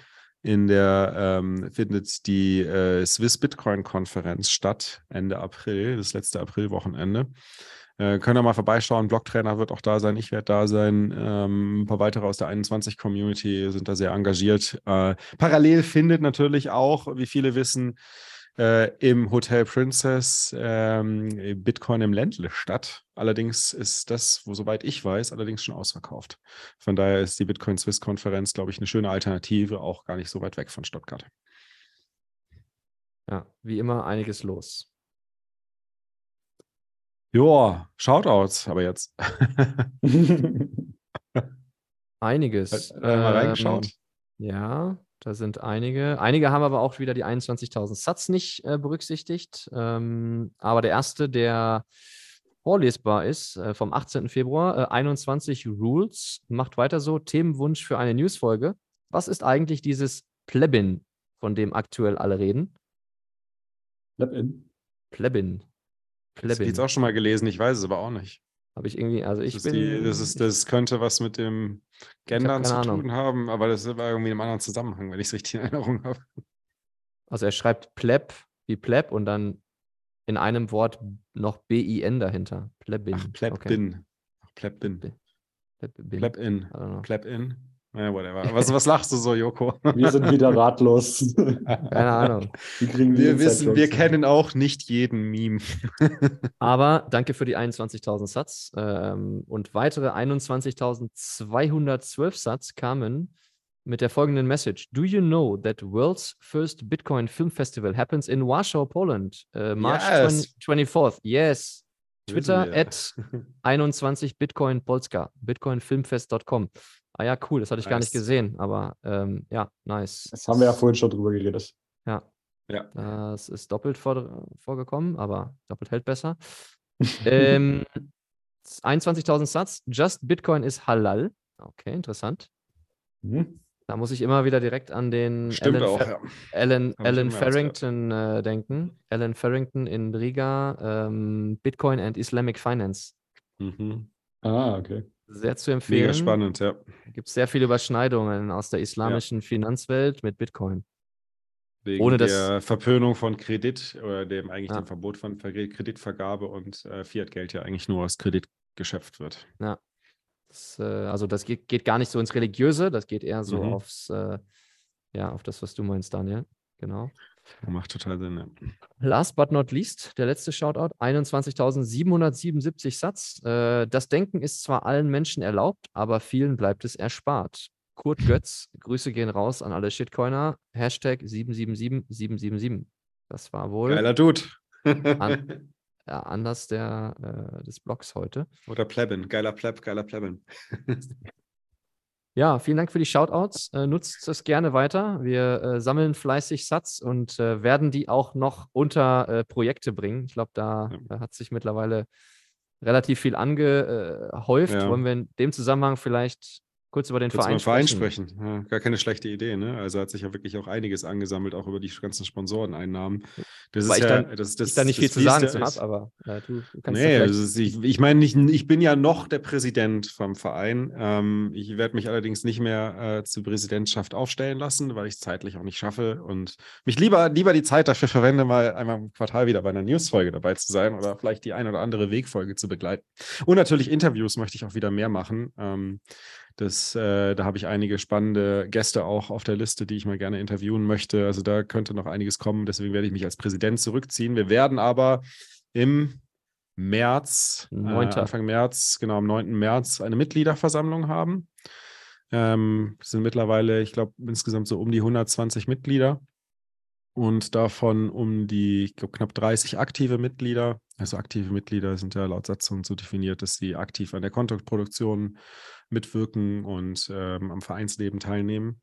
in der ähm, findet die äh, Swiss Bitcoin Konferenz statt, Ende April, das letzte Aprilwochenende. Äh, können ihr mal vorbeischauen. Blocktrainer wird auch da sein, ich werde da sein. Ähm, ein paar weitere aus der 21-Community sind da sehr engagiert. Äh, parallel findet natürlich auch, wie viele wissen, äh, im Hotel Princess ähm, Bitcoin im Ländle statt. Allerdings ist das, wo soweit ich weiß, allerdings schon ausverkauft. Von daher ist die Bitcoin Swiss Konferenz, glaube ich, eine schöne Alternative, auch gar nicht so weit weg von Stuttgart. Ja, wie immer einiges los. Joa, Shoutouts, aber jetzt. einiges. Hat, äh, mal reingeschaut. Ähm, ja, da sind einige. Einige haben aber auch wieder die 21.000 Satz nicht äh, berücksichtigt. Ähm, aber der erste, der vorlesbar ist, äh, vom 18. Februar, äh, 21 Rules, macht weiter so. Themenwunsch für eine Newsfolge. Was ist eigentlich dieses Plebin, von dem aktuell alle reden? Plebin. Plebin. Plebin. Das habe jetzt auch schon mal gelesen, ich weiß es aber auch nicht. Habe ich irgendwie, also ich das bin. Die, das, ist, das könnte was mit dem Gendern zu Ahnung. tun haben, aber das war irgendwie in einem anderen Zusammenhang, wenn ich es richtig in Erinnerung habe. Also er schreibt Pleb wie Pleb und dann in einem Wort noch B-I-N dahinter. Plebin. Ach, Plebin. Okay. Ach, Plebin. Plebin. Plebin. Plebin. Ja, whatever. Was, was lachst du so, Joko? Wir sind wieder ratlos. Keine Ahnung. Wir, wir wissen, wir kennen auch nicht jeden Meme. Aber danke für die 21.000 Satz. Ähm, und weitere 21.212 Satz kamen mit der folgenden Message. Do you know that world's first Bitcoin Film Festival happens in Warsaw, Poland, uh, March yes. 20, 24th? Yes. Twitter at 21 Bitcoin Polska, bitcoinfilmfest.com. Ah ja, cool, das hatte ich nice. gar nicht gesehen, aber ähm, ja, nice. Das haben wir ja vorhin schon drüber geredet. Ja. Ja. Das ist doppelt vor, vorgekommen, aber doppelt hält besser. ähm, 21.000 Satz. Just Bitcoin ist halal. Okay, interessant. Mhm. Da muss ich immer wieder direkt an den Stimmt Alan, auch, ja. Alan, Alan Farrington äh, denken. Alan Farrington in Riga, ähm, Bitcoin and Islamic Finance. Mhm. Ah, okay. Sehr zu empfehlen. Mega spannend, ja. Gibt sehr viele Überschneidungen aus der islamischen ja. Finanzwelt mit Bitcoin. Wegen Ohne der Verpönung von Kredit oder dem eigentlich ja. dem Verbot von Kreditvergabe und äh, Fiat-Geld ja eigentlich nur aus Kredit geschöpft wird. Ja. Das, äh, also das geht, geht, gar nicht so ins Religiöse, das geht eher so mhm. aufs, äh, ja, auf das, was du meinst, Daniel. Genau. Macht total Sinn, ja. Last but not least, der letzte Shoutout, 21.777 Satz. Äh, das Denken ist zwar allen Menschen erlaubt, aber vielen bleibt es erspart. Kurt Götz, Grüße gehen raus an alle Shitcoiner. Hashtag 777777. Das war wohl. Geiler Dude. an, ja, anders der, äh, des Blogs heute. Oder Plebin. Geiler Pleb, geiler Plebin. Ja, vielen Dank für die Shoutouts. Äh, nutzt es gerne weiter. Wir äh, sammeln fleißig Satz und äh, werden die auch noch unter äh, Projekte bringen. Ich glaube, da ja. Äh, hat sich mittlerweile relativ viel angehäuft. Ja. Wollen wir in dem Zusammenhang vielleicht kurz über den Kurz Verein, Verein sprechen. sprechen. Ja, gar keine schlechte Idee. Ne? Also hat sich ja wirklich auch einiges angesammelt, auch über die ganzen Sponsoreneinnahmen. Das Weil ist ich ja, dann, das, das, ich da nicht viel zu sagen zu habe, aber äh, du, du, kannst nee, also ich, ich meine, ich, ich bin ja noch der Präsident vom Verein. Ähm, ich werde mich allerdings nicht mehr äh, zur Präsidentschaft aufstellen lassen, weil ich es zeitlich auch nicht schaffe und mich lieber, lieber die Zeit dafür verwende, mal einmal im Quartal wieder bei einer Newsfolge dabei zu sein oder vielleicht die ein oder andere Wegfolge zu begleiten. Und natürlich Interviews möchte ich auch wieder mehr machen. Ähm, das, äh, da habe ich einige spannende Gäste auch auf der Liste, die ich mal gerne interviewen möchte. Also da könnte noch einiges kommen. Deswegen werde ich mich als Präsident zurückziehen. Wir werden aber im März, äh, Anfang März, genau am 9. März, eine Mitgliederversammlung haben. Ähm, es sind mittlerweile, ich glaube, insgesamt so um die 120 Mitglieder und davon um die, ich glaube, knapp 30 aktive Mitglieder. Also aktive Mitglieder sind ja laut Satzung so definiert, dass sie aktiv an der Kontoproduktion mitwirken und ähm, am Vereinsleben teilnehmen.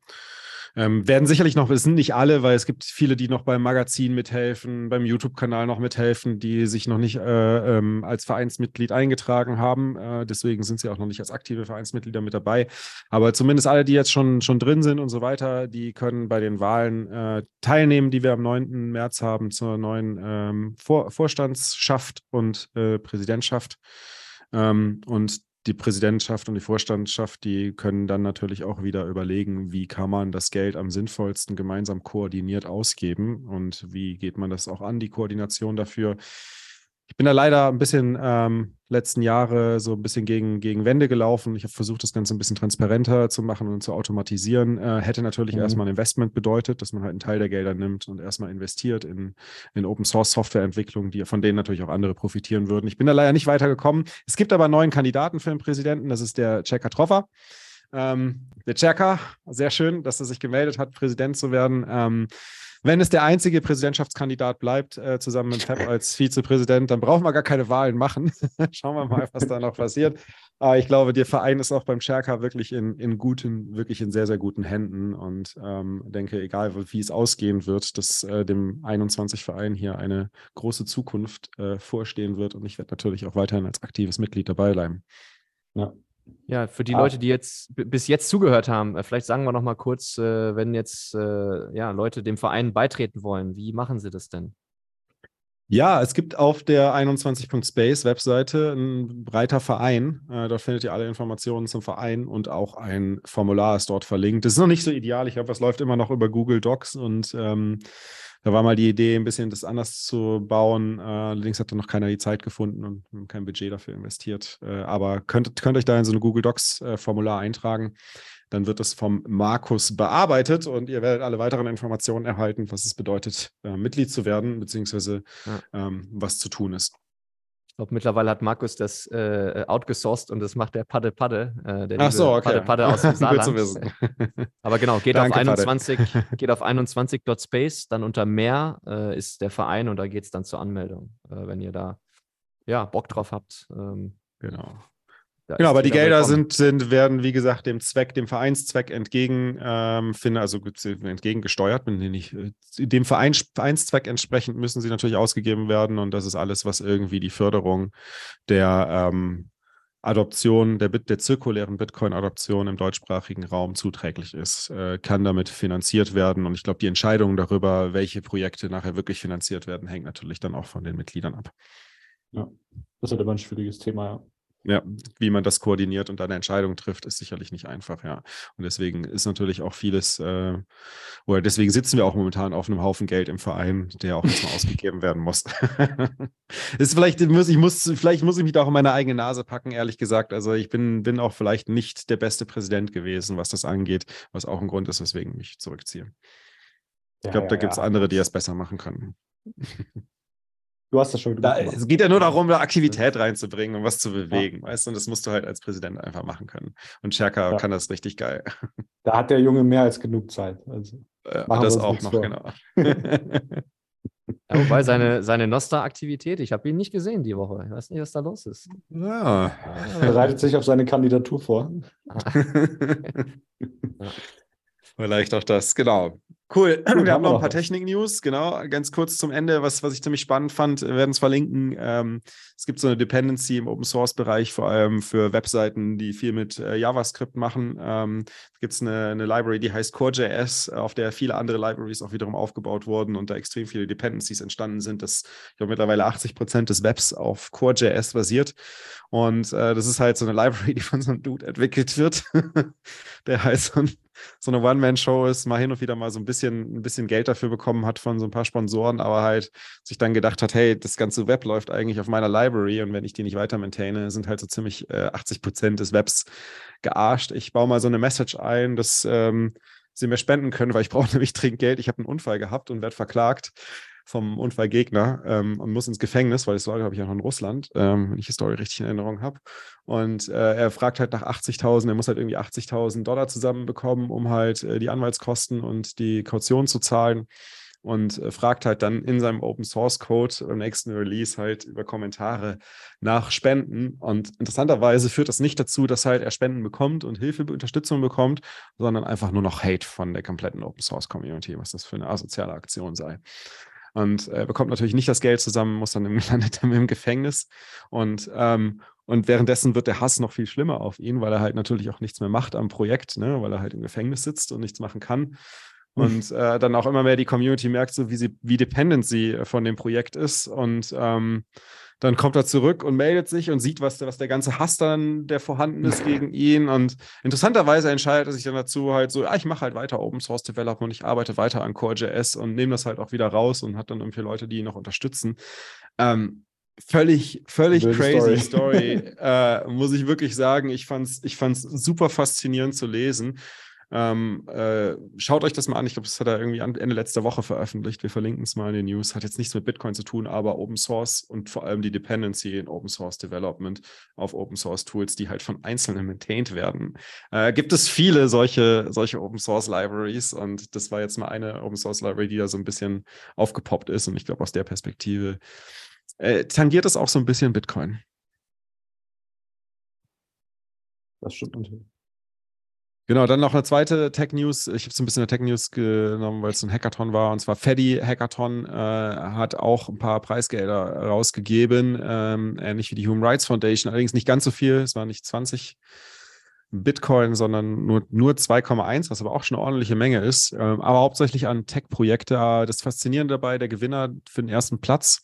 Ähm, werden sicherlich noch, es sind nicht alle, weil es gibt viele, die noch beim Magazin mithelfen, beim YouTube-Kanal noch mithelfen, die sich noch nicht äh, ähm, als Vereinsmitglied eingetragen haben. Äh, deswegen sind sie auch noch nicht als aktive Vereinsmitglieder mit dabei. Aber zumindest alle, die jetzt schon, schon drin sind und so weiter, die können bei den Wahlen äh, teilnehmen, die wir am 9. März haben zur neuen ähm, Vor Vorstandsschaft und äh, Präsidentschaft. Ähm, und die Präsidentschaft und die Vorstandschaft, die können dann natürlich auch wieder überlegen, wie kann man das Geld am sinnvollsten gemeinsam koordiniert ausgeben und wie geht man das auch an, die Koordination dafür. Ich bin da leider ein bisschen ähm, letzten Jahre so ein bisschen gegen, gegen Wände gelaufen. Ich habe versucht, das Ganze ein bisschen transparenter zu machen und zu automatisieren. Äh, hätte natürlich mhm. erstmal ein Investment bedeutet, dass man halt einen Teil der Gelder nimmt und erstmal investiert in, in Open Source Softwareentwicklung, die, von denen natürlich auch andere profitieren würden. Ich bin da leider nicht weitergekommen. Es gibt aber einen neuen Kandidaten für den Präsidenten, das ist der Checker Troffer. Ähm, der Checker, sehr schön, dass er sich gemeldet hat, Präsident zu werden. Ähm, wenn es der einzige Präsidentschaftskandidat bleibt, äh, zusammen mit Pep als Vizepräsident, dann brauchen wir gar keine Wahlen machen. Schauen wir mal, was da noch passiert. Aber ich glaube, der Verein ist auch beim Scherka wirklich in, in guten, wirklich in sehr, sehr guten Händen und ähm, denke, egal wie es ausgehen wird, dass äh, dem 21-Verein hier eine große Zukunft äh, vorstehen wird. Und ich werde natürlich auch weiterhin als aktives Mitglied dabei bleiben. Ja, ja, für die ah. Leute, die jetzt bis jetzt zugehört haben, äh, vielleicht sagen wir noch mal kurz, äh, wenn jetzt äh, ja, Leute dem Verein beitreten wollen, wie machen sie das denn? Ja, es gibt auf der 21.space Webseite ein breiter Verein. dort findet ihr alle Informationen zum Verein und auch ein Formular ist dort verlinkt. Das ist noch nicht so ideal. Ich glaube, es läuft immer noch über Google Docs und ähm, Da war mal die Idee, ein bisschen das anders zu bauen. Äh, allerdings hat da noch keiner die Zeit gefunden und kein Budget dafür investiert. Äh, aber könnt, könnt euch da in so eine Google Docs-Formular äh, eintragen. Dann wird es vom Markus bearbeitet und ihr werdet alle weiteren Informationen erhalten, was es bedeutet, äh, Mitglied zu werden, beziehungsweise ja. ähm, was zu tun ist. Glaube, mittlerweile hat Markus das äh, outgesourced und das macht der Padde Padde, äh, der Ach so, okay. Padde Padde aus dem Saarland. Aber genau, geht Danke, auf 21, geht auf 21.space, dann unter mehr äh, ist der Verein und da geht es dann zur Anmeldung, äh, wenn ihr da ja, Bock drauf habt. Ähm, genau. Da genau, aber die Gelder sind, sind, werden, wie gesagt, dem Zweck, dem Vereinszweck entgegen, ähm, finde, also entgegengesteuert, nicht, äh, dem Verein, Vereinszweck entsprechend müssen sie natürlich ausgegeben werden und das ist alles, was irgendwie die Förderung der ähm, Adoption, der, der zirkulären Bitcoin-Adoption im deutschsprachigen Raum zuträglich ist, äh, kann damit finanziert werden. Und ich glaube, die Entscheidung darüber, welche Projekte nachher wirklich finanziert werden, hängt natürlich dann auch von den Mitgliedern ab. Ja, das ist halt immer ein schwieriges Thema, ja. Ja, wie man das koordiniert und eine Entscheidung trifft, ist sicherlich nicht einfach, ja. Und deswegen ist natürlich auch vieles, äh, oder deswegen sitzen wir auch momentan auf einem Haufen Geld im Verein, der auch jetzt mal ausgegeben werden muss. ist vielleicht, muss, ich muss, vielleicht muss ich mich da auch in meine eigene Nase packen, ehrlich gesagt. Also ich bin, bin auch vielleicht nicht der beste Präsident gewesen, was das angeht, was auch ein Grund ist, weswegen ich mich zurückziehe. Ich ja, glaube, ja, da gibt es ja. andere, die es besser machen können. Du hast das schon gemacht. Da, es geht ja nur darum, da Aktivität reinzubringen und was zu bewegen, ja. weißt du? Und das musst du halt als Präsident einfach machen können. Und Scherka ja. kann das richtig geil. Da hat der Junge mehr als genug Zeit. Also äh, das auch noch, vor. genau. Ja, wobei seine, seine Nostra-Aktivität, ich habe ihn nicht gesehen die Woche. Ich weiß nicht, was da los ist. Ja. Er bereitet sich auf seine Kandidatur vor. Vielleicht auch das, genau. Cool. Wir, wir haben noch ein paar Technik-News, genau, ganz kurz zum Ende, was, was ich ziemlich spannend fand, wir werden es verlinken. Ähm, es gibt so eine Dependency im Open-Source-Bereich, vor allem für Webseiten, die viel mit äh, JavaScript machen. Ähm, gibt es eine, eine Library, die heißt Core.js, auf der viele andere Libraries auch wiederum aufgebaut wurden und da extrem viele Dependencies entstanden sind, dass ich glaube mittlerweile 80 Prozent des Webs auf Core.js basiert. Und äh, das ist halt so eine Library, die von so einem Dude entwickelt wird, der halt so, ein, so eine One-Man-Show ist, mal hin und wieder mal so ein bisschen, ein bisschen Geld dafür bekommen hat von so ein paar Sponsoren, aber halt sich dann gedacht hat, hey, das ganze Web läuft eigentlich auf meiner Library und wenn ich die nicht weiter maintaine, sind halt so ziemlich äh, 80 Prozent des Webs gearscht. Ich baue mal so eine Message ein, dass ähm, sie mir spenden können, weil ich brauche nämlich dringend Geld. Ich habe einen Unfall gehabt und werde verklagt vom Unfallgegner ähm, und muss ins Gefängnis, weil das war, glaube ich, auch noch in Russland, ähm, wenn ich die Story richtig in Erinnerung habe. Und äh, er fragt halt nach 80.000, er muss halt irgendwie 80.000 Dollar zusammenbekommen, um halt äh, die Anwaltskosten und die Kaution zu zahlen. Und äh, fragt halt dann in seinem Open Source Code beim nächsten Release halt über Kommentare nach Spenden. Und interessanterweise führt das nicht dazu, dass halt er Spenden bekommt und Hilfe, Unterstützung bekommt, sondern einfach nur noch Hate von der kompletten Open Source Community, was das für eine asoziale Aktion sei und er bekommt natürlich nicht das Geld zusammen, muss dann im, landet dann im Gefängnis und ähm, und währenddessen wird der Hass noch viel schlimmer auf ihn, weil er halt natürlich auch nichts mehr macht am Projekt, ne? weil er halt im Gefängnis sitzt und nichts machen kann. Und äh, dann auch immer mehr die Community merkt, so wie sie, wie dependent sie von dem Projekt ist. Und ähm, dann kommt er zurück und meldet sich und sieht, was der, was der ganze Hass dann, der vorhanden ist gegen ihn. Und interessanterweise entscheidet er sich dann dazu halt so, ja, ich mache halt weiter Open Source Development, ich arbeite weiter an Core.js und nehme das halt auch wieder raus und hat dann irgendwie Leute, die ihn noch unterstützen. Ähm, völlig, völlig crazy Story, Story äh, muss ich wirklich sagen. Ich fand es ich fand's super faszinierend zu lesen. Ähm, äh, schaut euch das mal an. Ich glaube, das hat er irgendwie Ende letzter Woche veröffentlicht. Wir verlinken es mal in den News. Hat jetzt nichts mit Bitcoin zu tun, aber Open Source und vor allem die Dependency in Open Source Development auf Open Source Tools, die halt von Einzelnen maintained werden. Äh, gibt es viele solche, solche Open Source Libraries und das war jetzt mal eine Open Source Library, die da so ein bisschen aufgepoppt ist. Und ich glaube, aus der Perspektive äh, tangiert es auch so ein bisschen Bitcoin. Das stimmt natürlich. Genau, dann noch eine zweite Tech-News. Ich habe es ein bisschen eine Tech-News genommen, weil es ein Hackathon war. Und zwar Feddy Hackathon äh, hat auch ein paar Preisgelder rausgegeben, ähm, ähnlich wie die Human Rights Foundation. Allerdings nicht ganz so viel. Es waren nicht 20 Bitcoin, sondern nur, nur 2,1, was aber auch schon eine ordentliche Menge ist. Ähm, aber hauptsächlich an Tech-Projekte. Das Faszinierende dabei, der Gewinner für den ersten Platz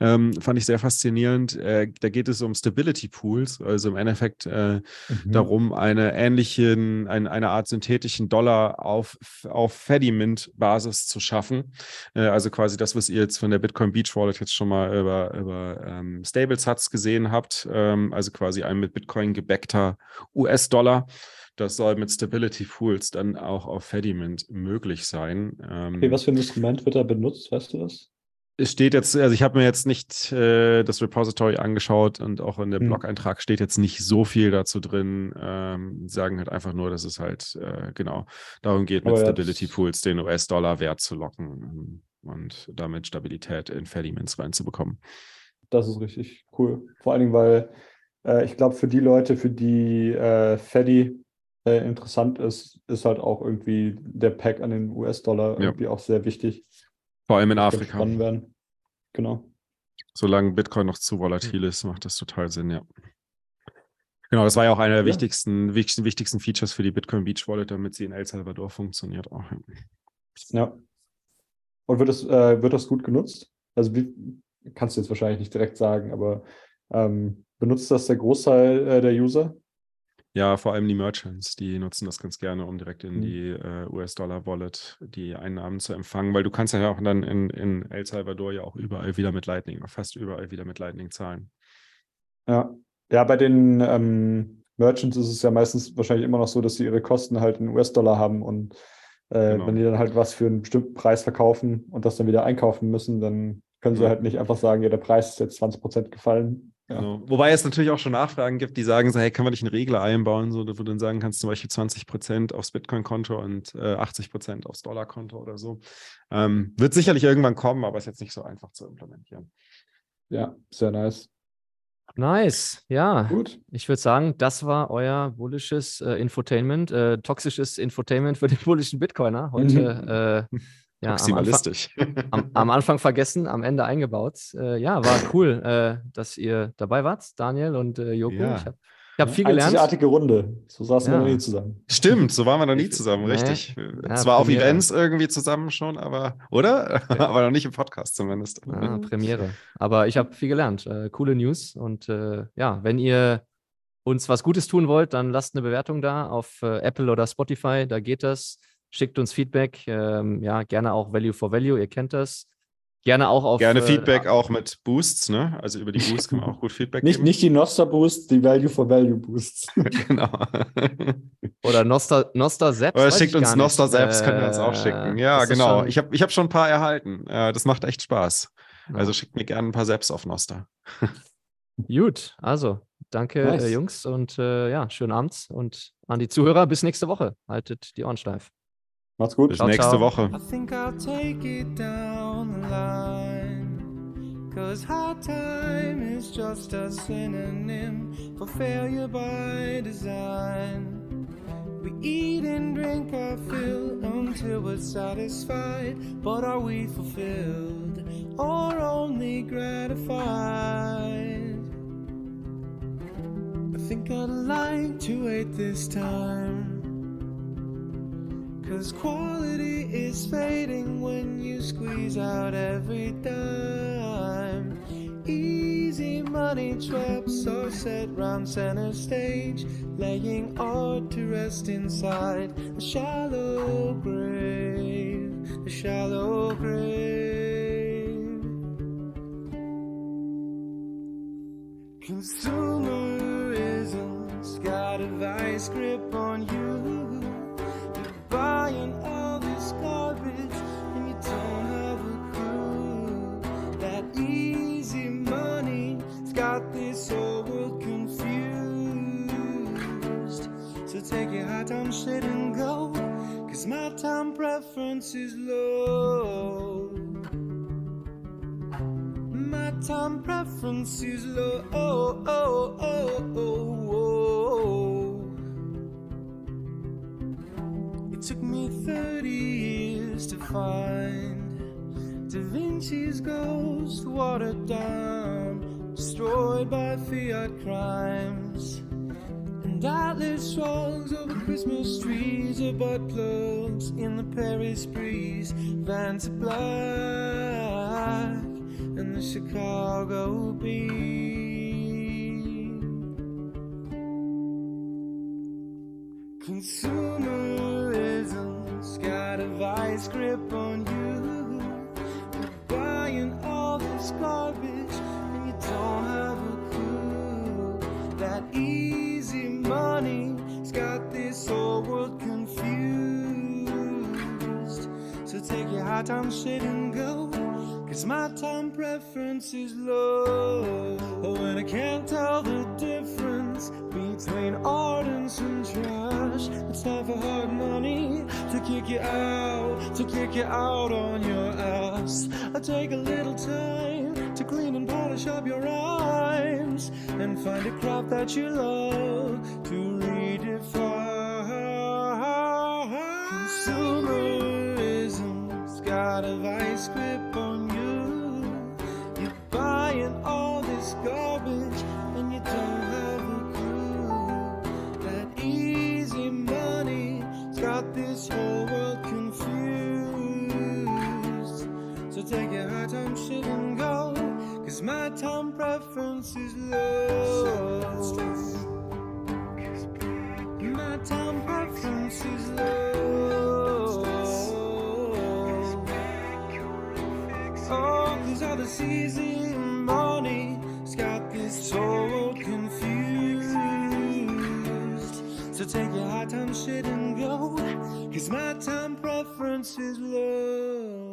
Ähm, fand ich sehr faszinierend. Äh, da geht es um Stability Pools, also im Endeffekt äh, mhm. darum, eine ähnliche, ein, eine Art synthetischen Dollar auf, auf Fedimint-Basis zu schaffen. Äh, also quasi das, was ihr jetzt von der Bitcoin Beach Wallet jetzt schon mal über, über ähm, Stablesats gesehen habt. Ähm, also quasi ein mit Bitcoin gebackter US-Dollar. Das soll mit Stability Pools dann auch auf Fediment möglich sein. Ähm, okay, was für ein Instrument wird da benutzt, weißt du das? Es steht jetzt, also ich habe mir jetzt nicht äh, das Repository angeschaut und auch in dem hm. Blog-Eintrag steht jetzt nicht so viel dazu drin. Ähm, sagen halt einfach nur, dass es halt äh, genau darum geht, mit Stability Pools den US-Dollar-Wert zu locken ähm, und damit Stabilität in Fediments reinzubekommen. Das ist richtig cool. Vor allen Dingen, weil äh, ich glaube, für die Leute, für die äh, Fedi äh, interessant ist, ist halt auch irgendwie der Pack an den US-Dollar ja. irgendwie auch sehr wichtig. Vor allem in Afrika. Spannend werden. Genau. Solange Bitcoin noch zu volatil ist, macht das total Sinn, ja. Genau, das war ja auch einer der ja. wichtigsten, wichtigsten, wichtigsten Features für die Bitcoin Beach Wallet, damit sie in El Salvador funktioniert auch. Ja. Und wird das, äh, wird das gut genutzt? Also wie, kannst du jetzt wahrscheinlich nicht direkt sagen, aber ähm, benutzt das der Großteil äh, der User? Ja, vor allem die Merchants, die nutzen das ganz gerne, um direkt in mhm. die äh, US-Dollar-Wallet die Einnahmen zu empfangen, weil du kannst ja auch dann in, in El Salvador ja auch überall wieder mit Lightning, fast überall wieder mit Lightning zahlen. Ja, ja bei den ähm, Merchants ist es ja meistens wahrscheinlich immer noch so, dass sie ihre Kosten halt in US-Dollar haben und äh, genau. wenn die dann halt was für einen bestimmten Preis verkaufen und das dann wieder einkaufen müssen, dann können sie ja. halt nicht einfach sagen, ja, der Preis ist jetzt 20 Prozent gefallen ja. Genau. Wobei es natürlich auch schon Nachfragen gibt, die sagen so, hey, können wir nicht einen Regler einbauen, so, wo du dann sagen kannst, zum Beispiel 20 Prozent aufs Bitcoin-Konto und äh, 80 Prozent aufs Dollar-Konto oder so. Ähm, wird sicherlich irgendwann kommen, aber ist jetzt nicht so einfach zu implementieren. Ja, sehr nice. Nice, ja. Gut. Ich würde sagen, das war euer bullisches äh, Infotainment, äh, toxisches Infotainment für den bullischen Bitcoiner. Heute mhm. Ja, am Anfang, am, am Anfang, vergessen, am Ende eingebaut. Äh, ja, war cool, äh, dass ihr dabei wart, Daniel und äh, Joko. Ja. Ich habe hab viel gelernt. Einzigartige Runde. So saßen ja. wir noch nie zusammen. Stimmt, so waren wir noch nie zusammen, richtig. Ja, Zwar auf Events irgendwie zusammen schon, aber, oder? aber noch nicht im Podcast zumindest. Ja, Premiere. Aber ich habe viel gelernt. Äh, coole News. Und äh, ja, wenn ihr uns was Gutes tun wollt, dann lasst eine Bewertung da auf äh, Apple oder Spotify. Da geht das. Schickt uns Feedback. Ähm, ja, gerne auch Value for Value, ihr kennt das. Gerne auch auf. Gerne äh, Feedback äh, auch mit Boosts, ne? Also über die Boosts kann man auch gut Feedback nicht, geben. Nicht die Noster Boosts, die Value for Value Boosts. genau. Oder Noster, Noster Zaps. Oder schickt uns Noster Zaps, äh, könnt ihr uns auch schicken. Ja, genau. Ich habe ich hab schon ein paar erhalten. Äh, das macht echt Spaß. Ja. Also schickt mir gerne ein paar Zaps auf Noster. Gut, also danke, nice. äh, Jungs, und äh, ja, schönen Abend und an die Zuhörer. Bis nächste Woche. Haltet die Ohren steif. Macht's gut. Bis ciao, nächste ciao. Woche. Cause hard time is just a synonym for failure by design. We eat and drink our fill until we're satisfied. But are we fulfilled or only gratified? I think I'd like to wait this time. Cause quality is fading when you squeeze out every dime. Easy money traps are set round center stage, laying art to rest inside a shallow grave, a shallow grave. Consumerism's got a vice grip on you buying all this garbage and you don't have a clue. That easy money's got this whole world confused. So take your high time shit and go. Cause my time preference is low. My time preference is low. Oh, oh, oh, oh, oh. Took me 30 years to find Da Vinci's ghost watered down, destroyed by fiat crimes. And Atlas shrugs over Christmas trees, butt plugs in the Paris breeze, Van to black and the Chicago Beat. A vice grip on you. You're buying all this garbage and you don't have a clue. That easy money's got this whole world confused. So take your high time shit and go. Cause my time preference is low. Oh, when I can't tell the difference between art and trash, it's time for hard money to kick you out, to kick you out on your ass. I take a little time to clean and polish up your rhymes and find a crop that you love to redefine. Consumerism's got a vice grip on you. You're buying all this garbage whole world confused. So take your high time shit and go. Cause my time preference is low. My time preference is low. Oh, cause all this easy money's got this whole confused. So take your high time shit and go. Cause my time preference is low.